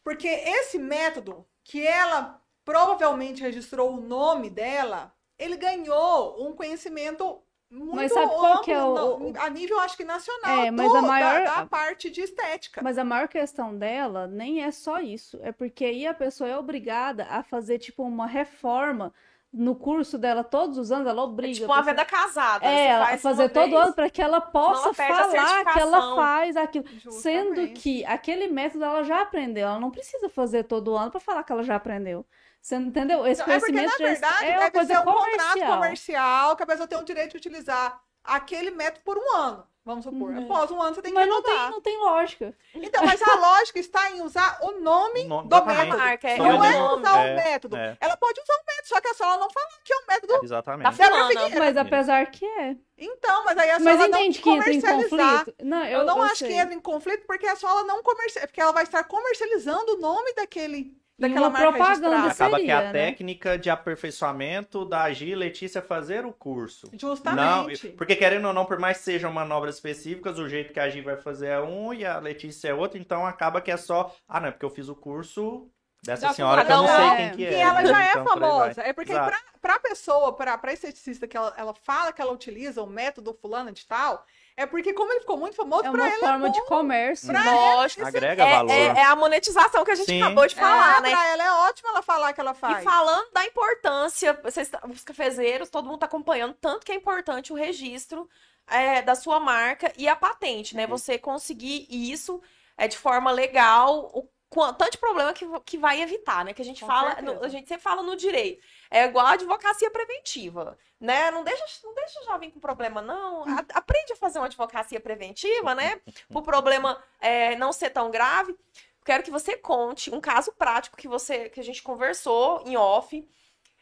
S3: Porque esse método que ela provavelmente registrou o nome dela, ele ganhou um conhecimento muito
S2: Mas sabe qual que é o-
S3: a nível, acho que nacional,
S2: É, mas
S3: do-
S2: a maior-
S3: da, da parte de estética.
S2: Mas a maior questão dela nem é só isso. É porque aí a pessoa é obrigada a fazer, tipo, uma reforma no curso dela todos os anos. Ela
S1: É
S2: obriga.
S1: tipo
S2: a
S1: uma venda casada.
S2: É, ela
S1: faz
S2: fazer todo
S1: vez.
S2: ano para que ela possa falar que ela faz aquilo. Sendo
S3: Justamente.
S2: que aquele método ela já aprendeu. Ela não precisa fazer todo ano para falar que ela já aprendeu. Você entendeu? Esse
S3: Não, é porque, na
S2: conhecimento já
S3: verdade,
S2: é uma
S3: deve
S2: coisa
S3: ser um
S2: comercial.
S3: contrato comercial que a pessoa tem o direito de utilizar aquele método por um ano. Vamos supor.
S2: Uhum.
S3: Após um ano, você tem que
S2: Mas não
S3: renovar.
S2: tem, não tem lógica.
S3: Então, mas a lógica está em usar o nome
S4: O nome-
S3: do método.
S1: Marca, é
S3: Não é usar
S4: É,
S3: o método.
S4: é.
S3: Ela pode usar o método, só que é só ela não falar que é o método.
S4: Exatamente.
S1: Tá fulana.
S3: Figueira.
S2: Mas apesar que é.
S3: Então, mas aí é
S2: Mas
S3: ela não
S2: que entra em
S3: comercializar.
S2: conflito? Não,
S3: Eu,
S2: eu,
S3: não
S2: eu
S3: acho
S2: sei.
S3: que entra em conflito porque é só ela não comercializar, porque ela vai estar comercializando o nome daquele, daquela marca
S2: propaganda,
S3: registrada.
S4: Acaba que
S2: seria,
S4: a
S2: né?
S4: técnica de aperfeiçoamento da Gi e Letícia fazer o curso. Não,
S3: Justamente.
S4: porque querendo ou não, por mais que sejam manobras específicas, o jeito que a Gi vai fazer é um e a Letícia é outro, então acaba que é só, ah, não, é porque eu fiz o curso dessa
S3: Da
S4: senhora que eu não sei
S3: É,
S4: quem que é.
S3: que ela já é
S4: Então, por vai.
S3: famosa. É porque pra, pra pessoa, pra, pra esteticista que ela, ela fala que ela utiliza o método fulana de tal, é porque como ele ficou muito famoso,
S2: É
S3: pra
S2: uma
S3: ela
S2: forma
S3: é
S2: de
S3: bom.
S2: comércio.
S3: Pra
S1: Lógico.
S4: Agrega
S1: É,
S4: valor.
S1: é, é a monetização que a gente
S4: Sim.
S1: acabou de falar,
S3: é,
S1: né?
S3: Pra ela é ótimo ela falar que ela faz.
S1: E falando da importância, vocês, os cafezeiros, todo mundo tá acompanhando, tanto que é importante o registro é, da sua marca e a patente, né? Você conseguir isso é, de forma legal, o tanto de problema que, que vai evitar, né? Que a gente
S3: Com
S1: fala, no- a gente sempre fala no direito. É igual a advocacia preventiva, né? Não deixa, não deixa o jovem com problema, não. A- aprende a fazer uma advocacia preventiva, né? Para o problema é, não ser tão grave. Quero que você conte um caso prático que você que a gente conversou em off.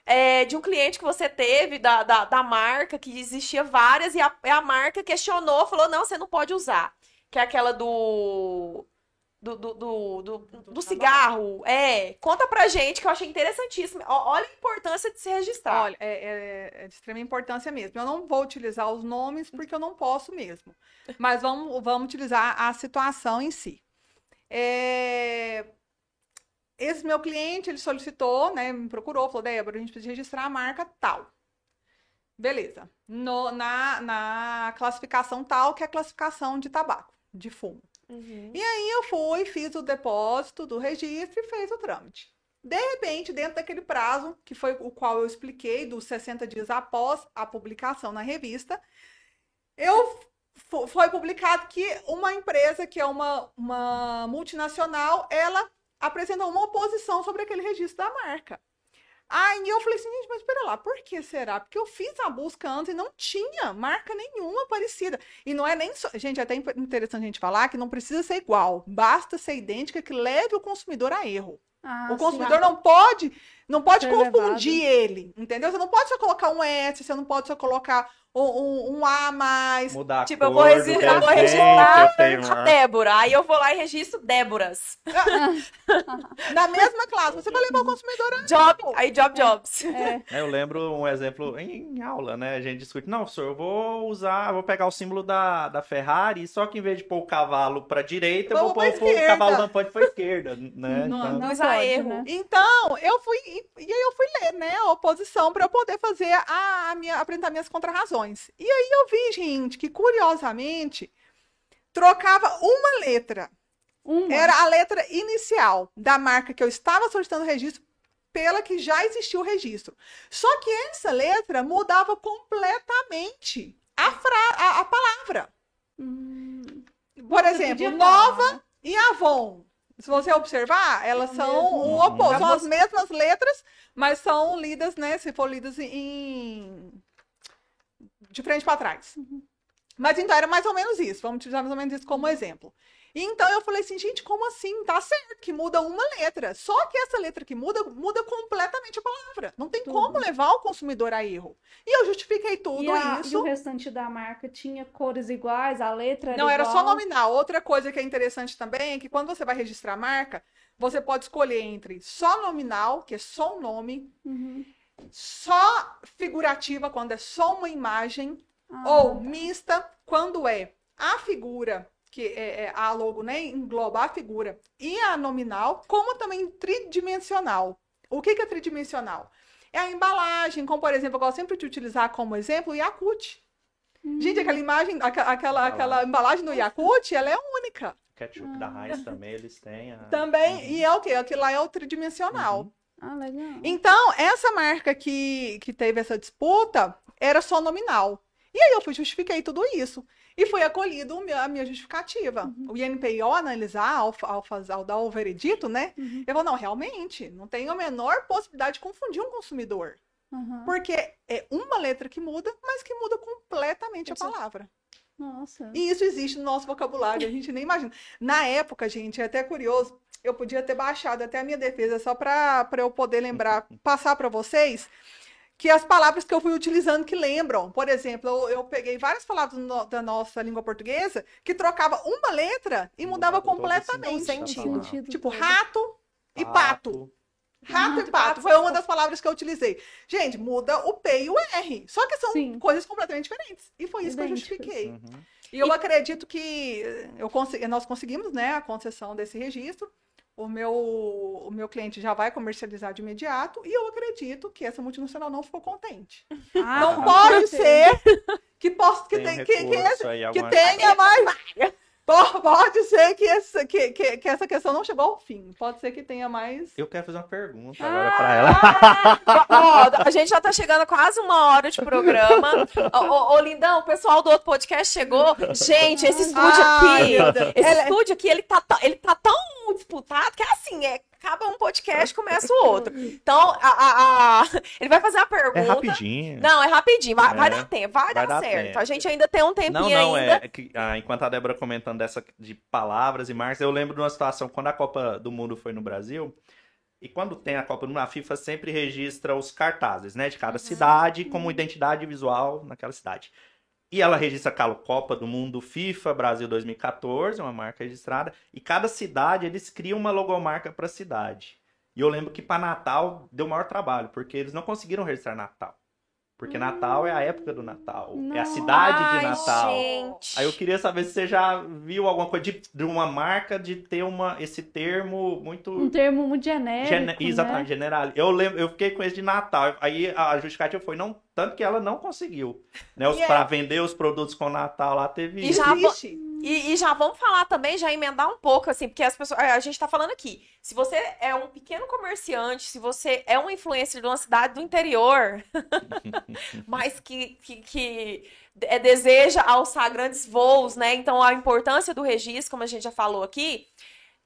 S1: é, de um cliente que você teve da, da, da marca, que existia várias, e a, e a marca questionou, falou: não, você não pode usar. Que é aquela do. Do, do, do, do, do cigarro. É. Conta pra gente, que eu achei interessantíssimo. Olha a importância de se registrar.
S3: Olha, é, é- é de extrema importância mesmo. Eu não vou utilizar os nomes porque eu não posso mesmo. Mas vamos, vamos utilizar a situação em si. É, Esse meu cliente, ele solicitou, né, me procurou, falou, Débora, a gente precisa registrar a marca tal. Beleza. No- na, na classificação tal, que é a classificação de tabaco, de fumo.
S1: Uhum.
S3: E eu fui, fiz o depósito do registro e fez o trâmite. De repente, dentro daquele prazo, que foi o qual eu expliquei, dos 60 dias após a publicação na revista, eu fo- foi publicado que uma empresa, que é uma, uma multinacional, ela apresentou uma oposição sobre aquele registro da marca. Aí eu falei assim, gente, mas espera lá, por que será? Porque eu fiz a busca antes e não tinha marca nenhuma parecida. E não é nem só. Gente, é até interessante a gente falar que não precisa ser igual, basta ser idêntica que leve o consumidor a erro.
S2: Ah,
S3: o
S2: sim.
S3: consumidor não pode, não pode confundir ele, entendeu? Você não pode só colocar um S, você não pode só colocar um, um, um A mais.
S4: Mudar a
S1: Tipo, eu vou
S4: do
S1: regi- eu vou registrar
S4: tenho lá.
S1: Débora. Aí eu vou lá e registro Déboras.
S3: Na mesma classe, você vai levar o consumidor a
S1: Job, aí Job Jobs.
S2: É,
S4: É, Eu lembro um exemplo em aula, né? A gente discute, não, professor, eu vou usar, vou pegar o símbolo da, da Ferrari, só que em vez de pôr o cavalo pra direita, eu vou pôr
S3: pra
S4: o cavalo rampante pra esquerda, né?
S2: não,
S4: Então,
S2: não
S1: Usa
S2: pode,
S1: erro.
S2: né?
S3: Então, eu fui, e, e aí eu fui ler, né, a oposição para eu poder fazer a, a minha, apresentar minhas contrarrazões. E aí eu vi, gente, que curiosamente trocava uma letra.
S2: Uma.
S3: Era a letra inicial da marca que eu estava solicitando registro pela que já existia o registro. Só que essa letra mudava completamente a, a, a palavra.
S2: Hum,
S3: Por
S2: você
S3: exemplo, nova
S2: falar, né?
S3: e Avon. Se você observar, elas
S2: É
S3: são o oposto, são as mesmas letras, mas são lidas, né? Se for lidas em de frente para trás.
S2: Uhum.
S3: Mas então era mais ou menos isso. Vamos utilizar mais ou menos isso como exemplo. E então eu falei assim, gente, como assim? Tá certo que muda uma letra. Só que essa letra que muda, muda completamente a palavra. Não tem
S2: Tudo.
S3: como levar o consumidor a erro. E eu justifiquei tudo
S2: E, a- e
S3: isso.
S2: o restante da marca tinha cores iguais, a letra era
S3: Não, era só
S2: igual.
S3: nominal. Outra coisa que é interessante também é que quando você vai registrar a marca, você pode escolher entre só nominal, que é só um nome,
S2: Uhum.
S3: Só figurativa, quando é só uma imagem,
S2: Ah,
S3: ou mista, quando é a figura, que é, é a logo, né, engloba a figura, e a nominal, como também tridimensional. O que, que é tridimensional? É a embalagem, como por exemplo, eu gosto sempre de utilizar como exemplo o Yakult. Gente, aquela imagem, aquela, aquela embalagem do Yakult, ela é única.
S4: ketchup da Heinz também, eles têm. A...
S3: Também, e é o quê? Aquilo lá é o tridimensional.
S2: Ah, legal.
S3: Então, essa marca que, que teve essa disputa era só nominal. E aí eu fui justifiquei tudo isso. E foi acolhido o a minha justificativa. O INPI, ao analisar, ao, ao, faz- ao dar o veredito, né?
S2: Uhum.
S3: Eu falei, não, realmente, não tem a menor possibilidade de confundir um consumidor.
S2: Uhum.
S3: Porque é uma letra que muda, mas que muda completamente a palavra.
S2: Nossa.
S3: E isso existe no nosso vocabulário, a gente nem imagina. Na época, gente, é até curioso, eu podia ter baixado até a minha defesa só para eu poder lembrar, passar para vocês que as palavras que eu fui utilizando que lembram. Por exemplo, eu, eu peguei várias palavras no- da nossa língua portuguesa que trocava uma letra e mudava
S4: todo
S3: completamente.
S1: o sentido.
S2: Sentido
S3: Tipo,
S2: todo.
S3: rato e pato. Rato
S1: Rato
S3: e
S1: e
S3: pato foi uma das palavras que eu utilizei. Gente, muda o P e o R. Só que são
S2: Sim.
S3: coisas completamente diferentes. E foi isso que eu justifiquei.
S4: Uhum.
S3: E eu acredito que eu consegui- nós conseguimos né, a concessão desse registro. O meu, o meu cliente já vai comercializar de imediato. E eu acredito que essa multinacional não ficou contente.
S2: Ah,
S3: não pode ser que, possa, que,
S4: Tem
S3: tem, que, que, que
S4: alguma-
S3: tenha mais. Po- Pode ser que essa, que, que, que essa questão não chegou ao fim. Pode ser que tenha mais.
S4: Eu quero fazer uma pergunta
S3: Ah,
S4: agora pra ela.
S1: Ó, a gente já tá chegando a quase uma hora de programa. Ô, ô, ô, Lindão, o pessoal do outro podcast chegou. Gente, esse estúdio
S3: Ai,
S1: aqui. Esse
S3: Ela-
S1: estúdio aqui, ele tá, ele tá tão disputado que é assim, é, acaba um podcast, começa o outro. Então, a, a- a- ele vai fazer a pergunta.
S4: É rapidinho.
S1: Não, é rapidinho, vai, vai
S4: É.
S1: dar tempo, vai,
S4: Vai
S1: dar,
S4: dar
S1: certo.
S4: tempo.
S1: A gente ainda tem um tempinho
S4: Não, não,
S1: ainda.
S4: é que ah, enquanto a Débora comentando dessa de palavras e marcas, eu lembro de uma situação quando a Copa do Mundo foi no Brasil. E quando tem a Copa do Mundo, a FIFA sempre registra os cartazes, né, de cada cidade como identidade visual naquela cidade. E ela registra aquela Copa do Mundo FIFA Brasil 2014, uma marca registrada, e cada cidade eles criam uma logomarca para a cidade. E eu lembro que para Natal deu maior trabalho, porque eles não conseguiram registrar Natal. Porque Natal é a época do Natal, é a cidade de
S1: Ai,
S4: Natal.
S1: gente.
S4: Aí eu queria saber se você já viu alguma coisa de, de uma marca de ter uma, esse termo muito.
S2: Um termo muito genérico.
S4: gene-
S2: né?
S4: exatamente, general. Eu lembro, eu fiquei com esse de Natal. Aí a justificativa foi não, tanto que ela não conseguiu. Né, os,
S3: E é-
S4: Pra vender os produtos com Natal lá teve
S1: E
S4: isso.
S1: já
S3: Existe.
S1: E, e já vamos falar também, já emendar um pouco, assim, porque as pessoas. A gente tá falando aqui. Se você é um pequeno comerciante, se você é um influencer de uma cidade do interior, mas que, que, que é, deseja alçar grandes voos, né? Então a importância do registro, como a gente já falou aqui.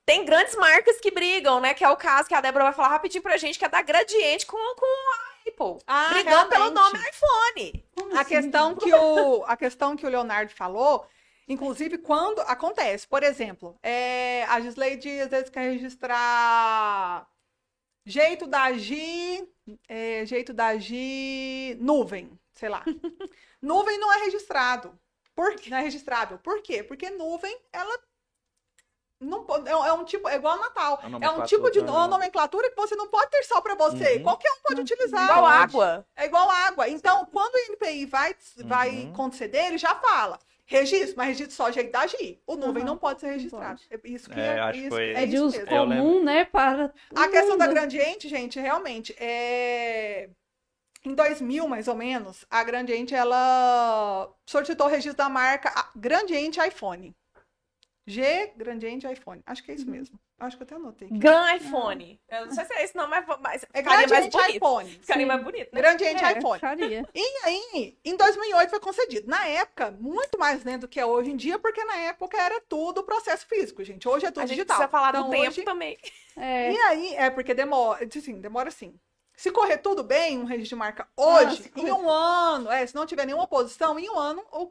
S1: Tem grandes marcas que brigam, né? Que é o caso que a Débora vai falar rapidinho pra gente, que é da Gradiente com, com a Apple.
S3: Ah,
S1: brigando pelo
S3: realmente.
S1: nome iPhone.
S2: Como
S3: A
S2: assim?
S3: questão que o, a questão que o Leonardo falou, inclusive quando acontece, por exemplo, é, a Gisleide às vezes quer registrar jeito da agir, é, jeito da agir nuvem, sei lá. nuvem não é registrado. Por, não é registrável. Por quê? Porque nuvem, ela não é, é um tipo, é igual ao Natal.
S4: A
S3: É um tipo de
S4: nomenclatura,
S3: uma nomenclatura que você não pode ter só para você.
S4: Uhum.
S3: Qualquer um pode utilizar.
S1: Igual
S3: Pode.
S1: água.
S3: É igual água. Então, quando o NPI vai, vai
S4: Uhum.
S3: conceder, ele já fala. Registro, mas registro só jeito da agir. O nuvem
S2: Uhum.
S3: não pode ser registrado. É isso que
S4: É, acho que
S3: isso,
S4: foi-
S2: É de
S3: isso
S2: uso comum, né? Para.
S3: A questão da
S2: mundo.
S3: Gradiente, gente, realmente, é... Em 2000, mais ou menos, a Gradiente, ela solicitou o registro da marca a- Gradiente iPhone. G Gradiente iPhone. Acho que é
S2: Uhum.
S3: isso mesmo. Acho que eu até anotei.
S1: Gran iPhone. Eu não sei se é esse não, mas, mas
S3: É
S1: ficaria mais bonito.
S3: iPhone.
S1: Ficaria
S2: Sim.
S1: mais bonito, né?
S3: Gradiente
S2: É,
S3: iPhone.
S2: Faria.
S3: E aí, em 2008 foi concedido. Na época, muito mais lento do que é hoje em dia, porque na época era tudo processo físico, gente. Hoje é tudo
S1: A gente
S3: digital.
S1: precisa falar do
S3: Então,
S1: tempo
S3: hoje-
S1: também.
S2: É.
S3: E aí, é porque demora, assim, demora sim. Se correr tudo bem, um registro de marca hoje,
S2: se
S3: em um ano, é, se não tiver nenhuma oposição, em um ano o,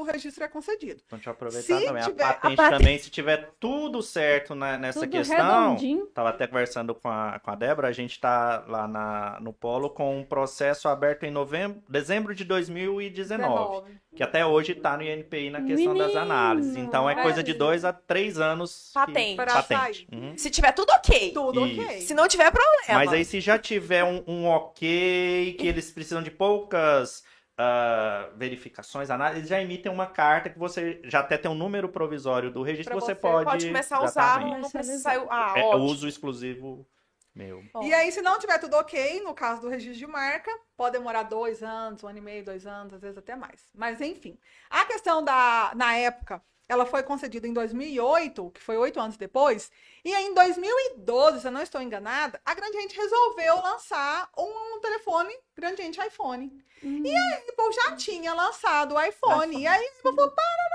S3: o registro é concedido.
S4: Então, deixa eu aproveitar
S3: Se
S4: também.
S3: tiver-
S4: a
S3: a
S4: patente
S1: patente-
S4: também, se tiver tudo certo na- nessa
S2: Tudo
S4: questão.
S2: redondinho.
S4: Tava até conversando com a, com a Débora, a gente tá lá na, no Polo com um processo aberto em novembro, dezembro de 2019, que até hoje tá no INPI na questão das
S2: Menino,
S4: análises. Então é coisa de
S3: olha.
S4: dois a três anos. que-
S1: Patente.
S3: Pra
S4: patente.
S3: sair.
S4: Uhum.
S1: Se tiver tudo ok.
S3: Tudo
S4: Isso.
S3: ok.
S1: Se não tiver problema.
S4: Mas aí se já tiver um, um ok, que eles precisam de poucas ah, verificações, análises, eles já emitem uma carta que você já até tem um número provisório do registro, você,
S3: você
S4: pode...
S1: Pode começar a usar,
S4: tá
S1: não, precisa sair. Ah,
S4: É
S1: ótimo.
S4: uso exclusivo meu.
S3: E aí, se não tiver tudo ok, no caso do registro de marca, pode demorar dois anos, um ano e meio, dois anos, às vezes até mais. Mas, enfim. A questão da, na época, ela foi concedida em 2008, que foi oito anos depois, e em 2012, se eu não estou enganada, a Gradiente resolveu lançar um telefone Gradiente iPhone.
S2: Hum.
S3: E a Apple já tinha lançado o iPhone. E aí, a Apple falou, para,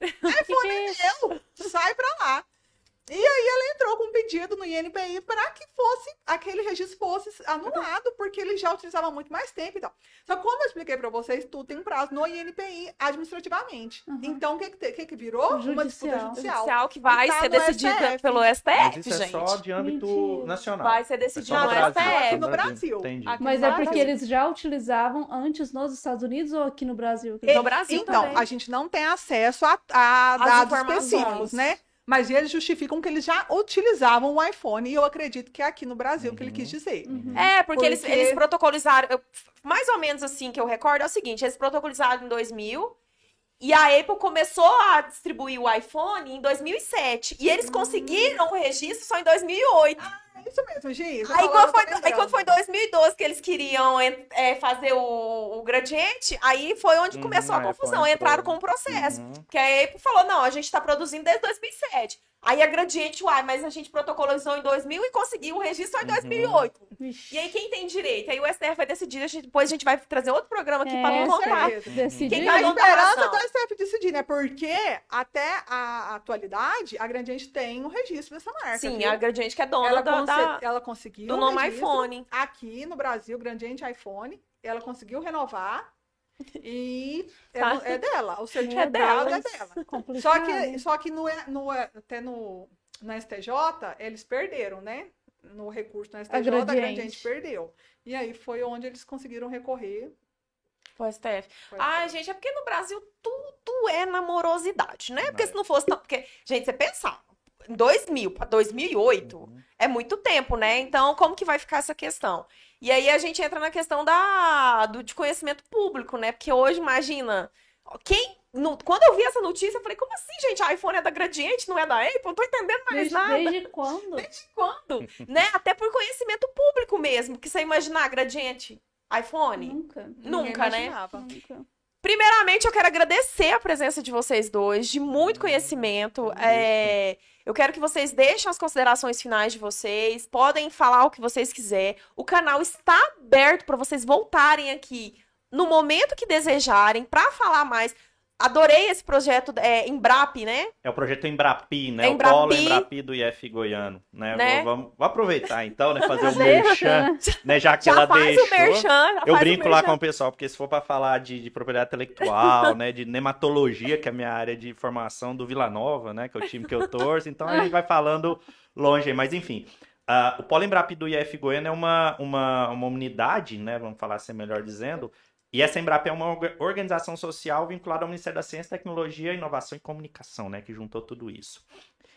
S2: Que que é isso?
S3: meu, sai pra lá. E aí ela entrou com um pedido no INPI para que fosse aquele registro fosse anulado, porque ele já utilizava muito mais tempo e tal. Só que como eu expliquei para vocês, tudo tem prazo no INPI administrativamente.
S2: Uhum.
S3: Então o que, que, que que virou? Uma disputa
S2: Judicial.
S3: judicial.
S1: Judicial que vai
S3: E tá
S1: ser decidida
S3: STF.
S1: pelo
S4: Mas
S1: STF,
S4: isso é
S1: gente.
S4: só de âmbito
S2: Mentira.
S4: nacional.
S1: Vai ser
S4: É
S1: decidido no
S4: Brasil,
S1: STF.
S3: no Brasil.
S4: Entendi.
S3: Aqui
S2: Mas
S3: no
S2: é
S3: Brasil.
S2: porque eles já utilizavam antes nos Estados Unidos ou aqui no Brasil?
S1: No Brasil
S3: Então,
S1: também.
S3: a gente não tem acesso a, a dados específicos, né? Mas eles justificam que eles já utilizavam o iPhone, e eu acredito que é aqui no Brasil que ele quis dizer.
S2: Uhum.
S1: É, porque, Eles,
S3: Porque-
S1: eles protocolizaram. eu- mais ou menos assim que eu recordo é o seguinte: eles protocolizaram em 2000. E a Apple começou a distribuir o iPhone em 2007. E eles conseguiram o registro só em 2008.
S3: É isso mesmo, Giz.
S1: Aí quando, foi, aí quando foi 2012 que eles queriam é, fazer o, o gradiente, aí foi onde
S4: Uhum,
S1: começou a
S4: a Apple
S1: confusão. Entraram com o processo.
S4: Uhum.
S1: Porque a Apple falou: não, a gente tá produzindo desde 2007. Aí a gradiente, uai, mas a gente protocolizou em 2000 e conseguiu o registro só em
S4: Uhum.
S1: 2008.
S2: Vixe.
S1: E aí quem tem direito? Aí o STF vai decidir, a gente- depois a gente vai trazer outro programa aqui
S2: É,
S3: Com
S1: contar.
S2: Decidir.
S1: Quem vai dar
S3: esperança do STF decidir, né? Porque até a atualidade, a Gradiente tem o registro dessa marca.
S1: Sim,
S3: viu?
S1: a gradiente que é dona
S3: ela,
S1: da, da-
S3: ela conseguiu
S1: do nome iPhone.
S3: Aqui no Brasil, Gradiente iPhone, ela conseguiu renovar e é,
S1: Tá.
S3: é dela. O certificado é dela.
S2: Complicado.
S3: Só que, só que no, no, até no, na STJ, eles perderam, né? No recurso na STJ, a
S2: Gradiente.
S3: Gradiente perdeu. E aí foi onde eles conseguiram recorrer.
S1: Pro STF.
S3: Foi
S1: Ai, gente, é porque no Brasil tudo é namorosidade, né? Porque
S4: É.
S1: se não fosse. tão- Porque, gente, você pensar, em 2000 para 2008
S4: Uhum.
S1: é muito tempo, né? Então, como que vai ficar essa questão? E aí a gente entra na questão da, do, de conhecimento público, né? Porque hoje, imagina, quem. no- quando eu vi essa notícia, eu falei, como assim, gente? A iPhone é da Gradiente, não é da Apple? Não tô entendendo mais
S2: Desde,
S1: nada.
S2: desde quando?
S1: Desde quando? né? Até por conhecimento público mesmo. Que você imaginar Gradiente, iPhone.
S2: Nunca.
S1: Nunca, né?
S2: Nunca.
S1: Primeiramente, eu quero agradecer a presença de vocês dois, de muito conhecimento. É, eu quero que vocês deixem as considerações finais de vocês, podem falar o que vocês quiserem. O canal está aberto para vocês voltarem aqui no momento que desejarem para falar mais. Adorei esse projeto é, Embrap, né?
S4: É o projeto Embrapi, né?
S1: Embrapi.
S4: O Polo Embrapi do IF Goiano, né?
S1: Né?
S4: Vou- Vamos, vou aproveitar então, né? Fazer o merchan, né? Já que
S1: Já
S4: ela
S1: faz
S4: deixou.
S1: o merchan. já
S4: Eu brinco lá com o pessoal, porque se for para falar de, de propriedade intelectual, né, de nematologia, que é a minha área de formação do Vila Nova, né, que é o time que eu torço, então a gente vai falando longe, mas enfim. ah, o Polo Embrap do IF Goiânia é uma, uma, uma unidade, né, vamos falar assim melhor dizendo, e essa Embrap é uma orga- organização social vinculada ao Ministério da Ciência, Tecnologia, Inovação e Comunicação, né, que juntou tudo isso.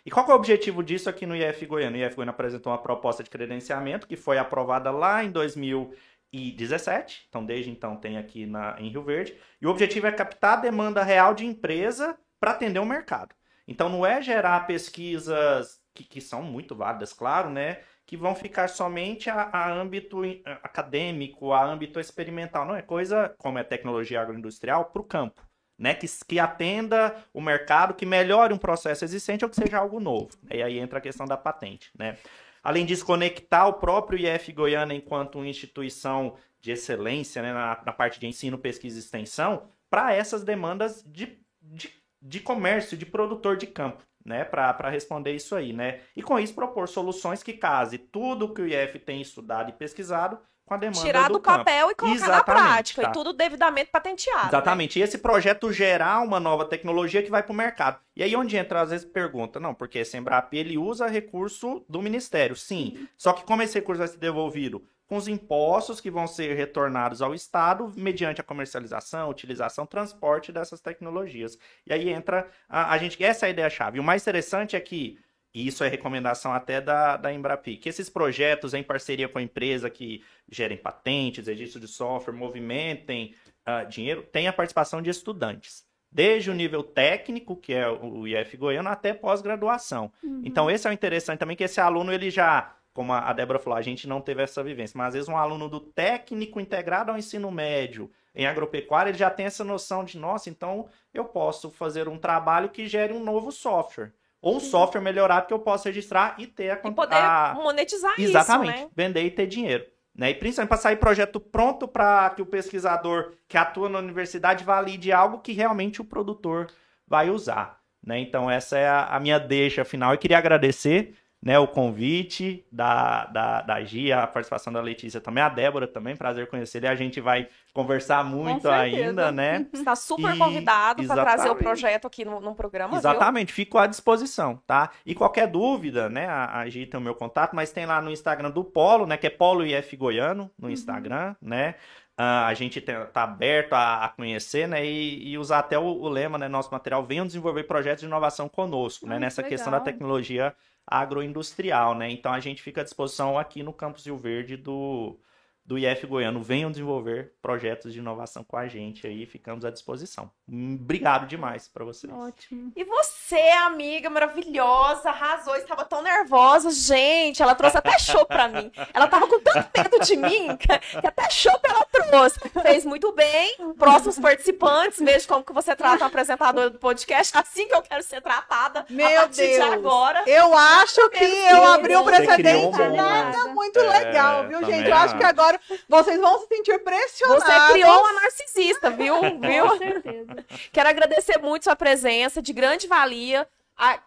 S4: E qual é o objetivo disso aqui no IF Goiânia? O IF Goiânia apresentou uma proposta de credenciamento que foi aprovada lá em 2017. Então, desde então, tem aqui na, em Rio Verde. E o objetivo é captar a demanda real de empresa para atender o mercado. Então, não é gerar pesquisas que, que são muito válidas, claro, né? Que vão ficar somente a, a âmbito acadêmico, a âmbito experimental. Não é coisa como é tecnologia agroindustrial para o campo. Né, que, que atenda o mercado, que melhore um processo existente ou que seja algo novo. E aí entra a questão da patente. Né? Além disso, conectar o próprio IF Goiânia enquanto instituição de excelência né, na, na parte de ensino, pesquisa e extensão para essas demandas de, de, de comércio, de produtor de campo, né, para responder isso aí. Né? E com isso propor soluções que case tudo que o IF tem estudado e pesquisado com a demanda
S1: Tirar do,
S4: campo.
S1: papel e colocar na
S4: Exatamente,
S1: prática.
S4: tá.
S1: E tudo devidamente patenteado. né?
S4: Exatamente. E esse projeto gerar uma nova tecnologia que vai para o mercado. E aí onde entra, às vezes, pergunta, não, porque esse Embrap, ele usa recurso do Ministério, sim. Só que como esse recurso vai ser devolvido? Com os impostos que vão ser retornados ao Estado mediante a comercialização, utilização, transporte dessas tecnologias. E aí entra a, a gente. Essa é a ideia-chave. O mais interessante é que e isso é recomendação até da, da Embrapi, que esses projetos em parceria com a empresa que gerem patentes, registro de software, movimentem ah, dinheiro, tenha a participação de estudantes. Desde o nível técnico, que é o IF Goiano, até pós-graduação.
S2: Uhum.
S4: Então, esse é o interessante também, que esse aluno, ele já, como a Débora falou, a gente não teve essa vivência, mas às vezes um aluno do técnico integrado ao ensino médio, em agropecuária, ele já tem essa noção de, nossa, então eu posso fazer um trabalho que gere um novo software. Ou um software melhorado que eu possa registrar e ter a...
S1: E poder
S4: a-
S1: monetizar
S4: Exatamente,
S1: isso, né?
S4: vender e ter dinheiro. Né? E principalmente para sair projeto pronto para que o pesquisador que atua na universidade valide algo que realmente o produtor vai usar. Né? Então, essa é a, a minha deixa final. Eu queria agradecer né, o convite da, da, da Gia, a participação da Letícia também, a Débora também, prazer conhecer e a gente vai conversar muito ainda, né?
S1: Está super
S4: E-
S1: convidado para trazer o projeto aqui no, no programa, viu?
S4: Exatamente, fico à disposição, tá? E qualquer dúvida, né, a, a Gi tem o meu contato, mas tem lá no Instagram do Polo, né, que é Polo IF Goiano, no Instagram, né? Ah, a gente tem- tá aberto a, a conhecer, né, e, e usar até o, o lema, né, nosso material, venham desenvolver projetos de inovação conosco, né, nessa questão da
S2: legal.
S4: tecnologia agroindustrial, né? Então a gente fica à disposição aqui no Campus Rio Verde do, do IF Goiano. Venham desenvolver projetos de inovação com a gente aí, ficamos à disposição. Hum, Obrigado demais para vocês.
S2: Ótimo.
S1: E você, amiga maravilhosa, arrasou, estava tão nervosa. Gente, ela trouxe até show pra mim. Ela tava com tanto medo de mim que, até show ela trouxe. Fez muito bem. Próximos participantes, veja como que você trata o apresentador do podcast. Assim que eu quero ser tratada a
S3: Meu
S1: de
S3: Deus.
S1: agora.
S3: Eu acho que eu abri um precedente
S4: um
S3: nada muito
S4: É,
S3: legal, viu, gente? Eu acho que
S4: acho.
S3: Agora vocês vão se sentir pressionados.
S1: Você criou uma narcisista, viu? viu?
S2: Com certeza.
S1: Quero agradecer muito sua presença, de grande valia. A-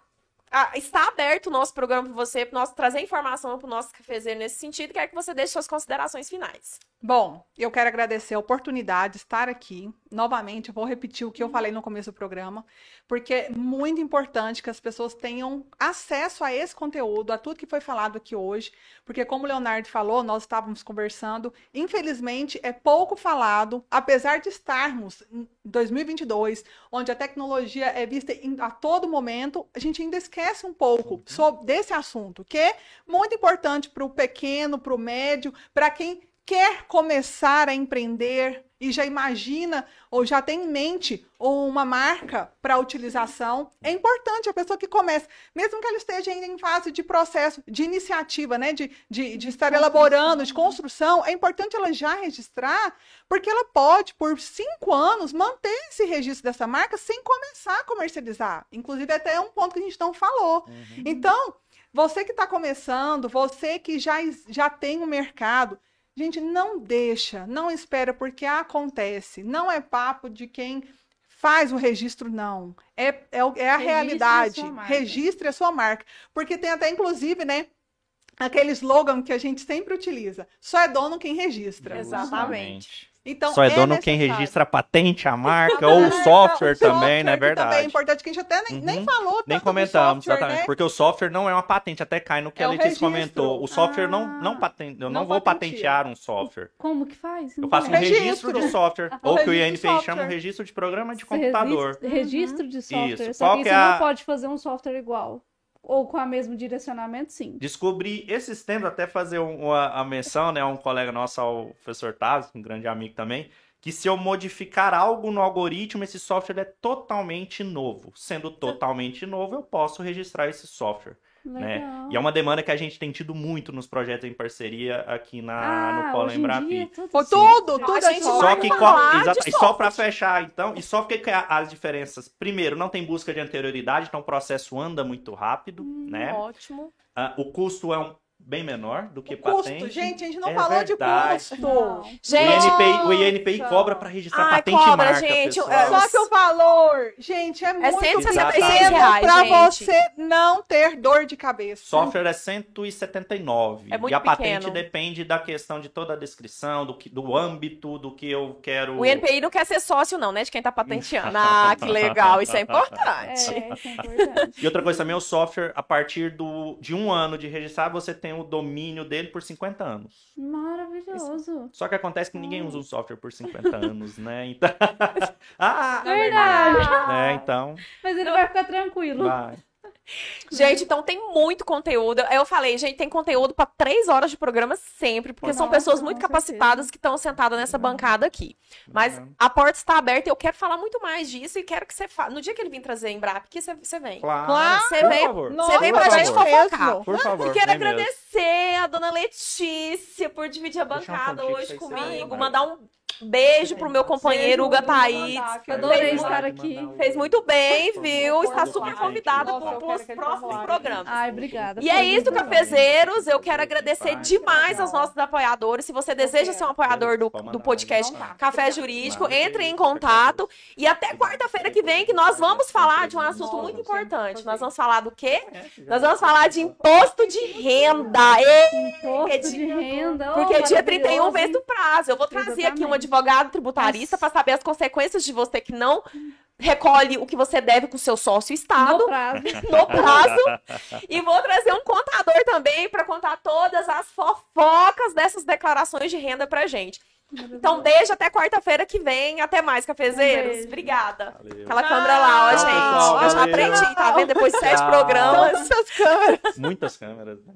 S1: a- está aberto o nosso programa para você, para nós trazer informação para o nosso cafezeiro nesse sentido. Quero que você deixe suas considerações finais.
S3: Bom, eu quero agradecer a oportunidade de estar aqui. Novamente, eu vou repetir o que eu falei no começo do programa, porque é muito importante que as pessoas tenham acesso a esse conteúdo, a tudo que foi falado aqui hoje, porque como o Leonardo falou, nós estávamos conversando, infelizmente é pouco falado, apesar de estarmos em 2022, onde a tecnologia é vista a todo momento, a gente ainda esquece um pouco sobre desse assunto, que é muito importante para o pequeno, para o médio, para quem quer começar a empreender e já imagina ou já tem em mente uma marca para utilização, é importante a pessoa que começa, mesmo que ela esteja ainda em fase de processo, de iniciativa, né, de, de, de estar elaborando, de construção, é importante ela já registrar, porque ela pode, por cinco anos, manter esse registro dessa marca sem começar a comercializar. Inclusive, até é um ponto que a gente não falou. Então, você que está começando, você que já, já tem um mercado, gente, não deixa, não espera, porque acontece. Não é papo de quem faz o registro, não. É, é, é a
S2: Registre a
S3: realidade.
S2: marca.
S3: Registre a sua marca. Porque tem até, inclusive, né? Aquele slogan que a gente sempre utiliza. Só é dono quem registra.
S1: Exatamente.
S3: Então,
S4: Só é dono quem
S3: necessário.
S4: registra a patente, a marca ou o software também, não é
S3: que Também é
S4: verdade?
S3: importante, que a gente até nem, nem
S4: Uhum.
S3: falou tanto
S4: Nem comentamos,
S3: software,
S4: exatamente.
S3: né?
S4: Porque o software não é uma patente, até cai no que
S3: É
S4: a Letícia
S3: registro.
S4: comentou. O software não,
S2: Ah.
S4: não patente, eu não,
S3: Não
S4: vou patentear um software.
S2: Como que faz?
S4: Eu
S2: Não
S4: faço um
S2: sei.
S4: registro, de
S3: Registro.
S4: software, ou que o
S3: registro
S4: INPI chama um registro de programa de
S2: Você
S4: computador.
S2: Registro, registro de software.
S4: Isso.
S2: Só
S4: Qual
S2: que
S4: que
S2: você
S4: é a-
S2: não pode fazer um software igual. Ou com o mesmo direcionamento, sim.
S4: Descobri esses tempos, até fazer um- uma, a menção, né, um colega nosso, ao professor Taz, um grande amigo também, que se eu modificar algo no algoritmo, esse software é totalmente novo. Sendo totalmente novo, eu posso registrar esse software. Né? E é uma demanda que a gente tem tido muito nos projetos em parceria aqui na,
S2: ah,
S4: no Polo Embrapi.
S2: dia, tudo
S3: Pô, tudo,
S1: A
S3: tudo é
S1: gente.
S4: Só que qual,
S1: de
S4: exata- e só para fechar, então, e só que que a- as diferenças. Primeiro, não tem busca de anterioridade, então o processo anda muito rápido, né?
S1: Ótimo.
S4: Ah, o custo é um, bem menor do que
S3: O custo,
S4: patente.
S3: gente, a gente não
S4: É
S3: falou
S4: verdade.
S3: de custo.
S2: Não.
S4: O
S1: Gente,
S4: INPI, o INPI cobra para registrar
S1: Ai,
S4: patente e
S1: cobra,
S4: marca,
S1: gente,
S4: pessoal.
S1: é-
S3: Só que o valor, gente, é muito
S1: 166
S3: pequeno
S1: gente.
S3: você não ter dor de cabeça.
S4: Software é 179.
S1: É muito
S4: e a patente
S1: pequeno.
S4: depende da questão de toda a descrição, do, que, do âmbito, do que eu quero.
S1: O INPI não quer ser sócio, não, né? De quem tá patenteando. Ah, que legal. Isso é importante.
S2: É, isso é importante.
S4: E outra coisa também, o software, a partir do, de um ano de registrar, você tem o domínio dele por 50 anos.
S2: Maravilhoso.
S4: Só que acontece que ninguém usa o software por 50 anos, né? Então... ah,
S2: Verdade.
S4: É, então,
S2: Mas ele vai ficar tranquilo.
S4: vai.
S1: Gente, então tem muito conteúdo. Eu falei, gente, tem conteúdo pra três horas de programa sempre, porque são
S2: Nossa,
S1: pessoas muito capacitadas que estão sentadas nessa bancada aqui. Mas a porta está aberta e eu quero falar muito mais disso e quero que você fale. No dia que ele vir trazer em Brap, que você, você vem.
S4: Claro,
S3: Claro.
S1: Você
S4: por
S1: vem-
S4: favor.
S1: Você vem pra gente fofocar.
S4: Por favor.
S1: E quero
S4: vem mesmo.
S1: agradecer a dona Letícia por dividir a
S4: um
S1: bancada
S4: pontinho
S1: hoje comigo. Mandar um Beijo pro meu companheiro Hugo Thaís.
S2: Adorei
S1: Fez
S2: estar aqui.
S1: Fez muito bem, viu? Está super
S3: quero
S1: para os próximos programas.
S2: Ai, obrigada.
S1: E é isso, cafezeiros. Eu quero agradecer demais aos nossos apoiadores. Se você deseja ser um apoiador do, do podcast Café Jurídico, entre em contato. E até quarta-feira que vem, que nós vamos falar de um assunto muito importante. Nós vamos falar do quê? Nós vamos falar de imposto de renda.
S2: Imposto de renda.
S1: Porque dia 31
S2: maravilhoso.
S1: vence o prazo. Eu vou trazer aqui um
S2: Exatamente.
S1: Advogado tributarista para saber as consequências de você que não recolhe o que você deve com o seu sócio Estado
S2: No prazo.
S1: no prazo. e vou trazer um contador também para contar todas as fofocas dessas declarações de renda pra gente. Então, beijo até quarta-feira que vem. Até mais, cafezeiros.
S2: beijo.
S1: Obrigada.
S4: Valeu.
S1: Aquela câmera lá, ó,
S4: Tchau,
S1: gente. Ó, já aprendi, tá vendo? Depois de sete
S4: Tchau.
S1: programas.
S4: Muitas câmeras, né?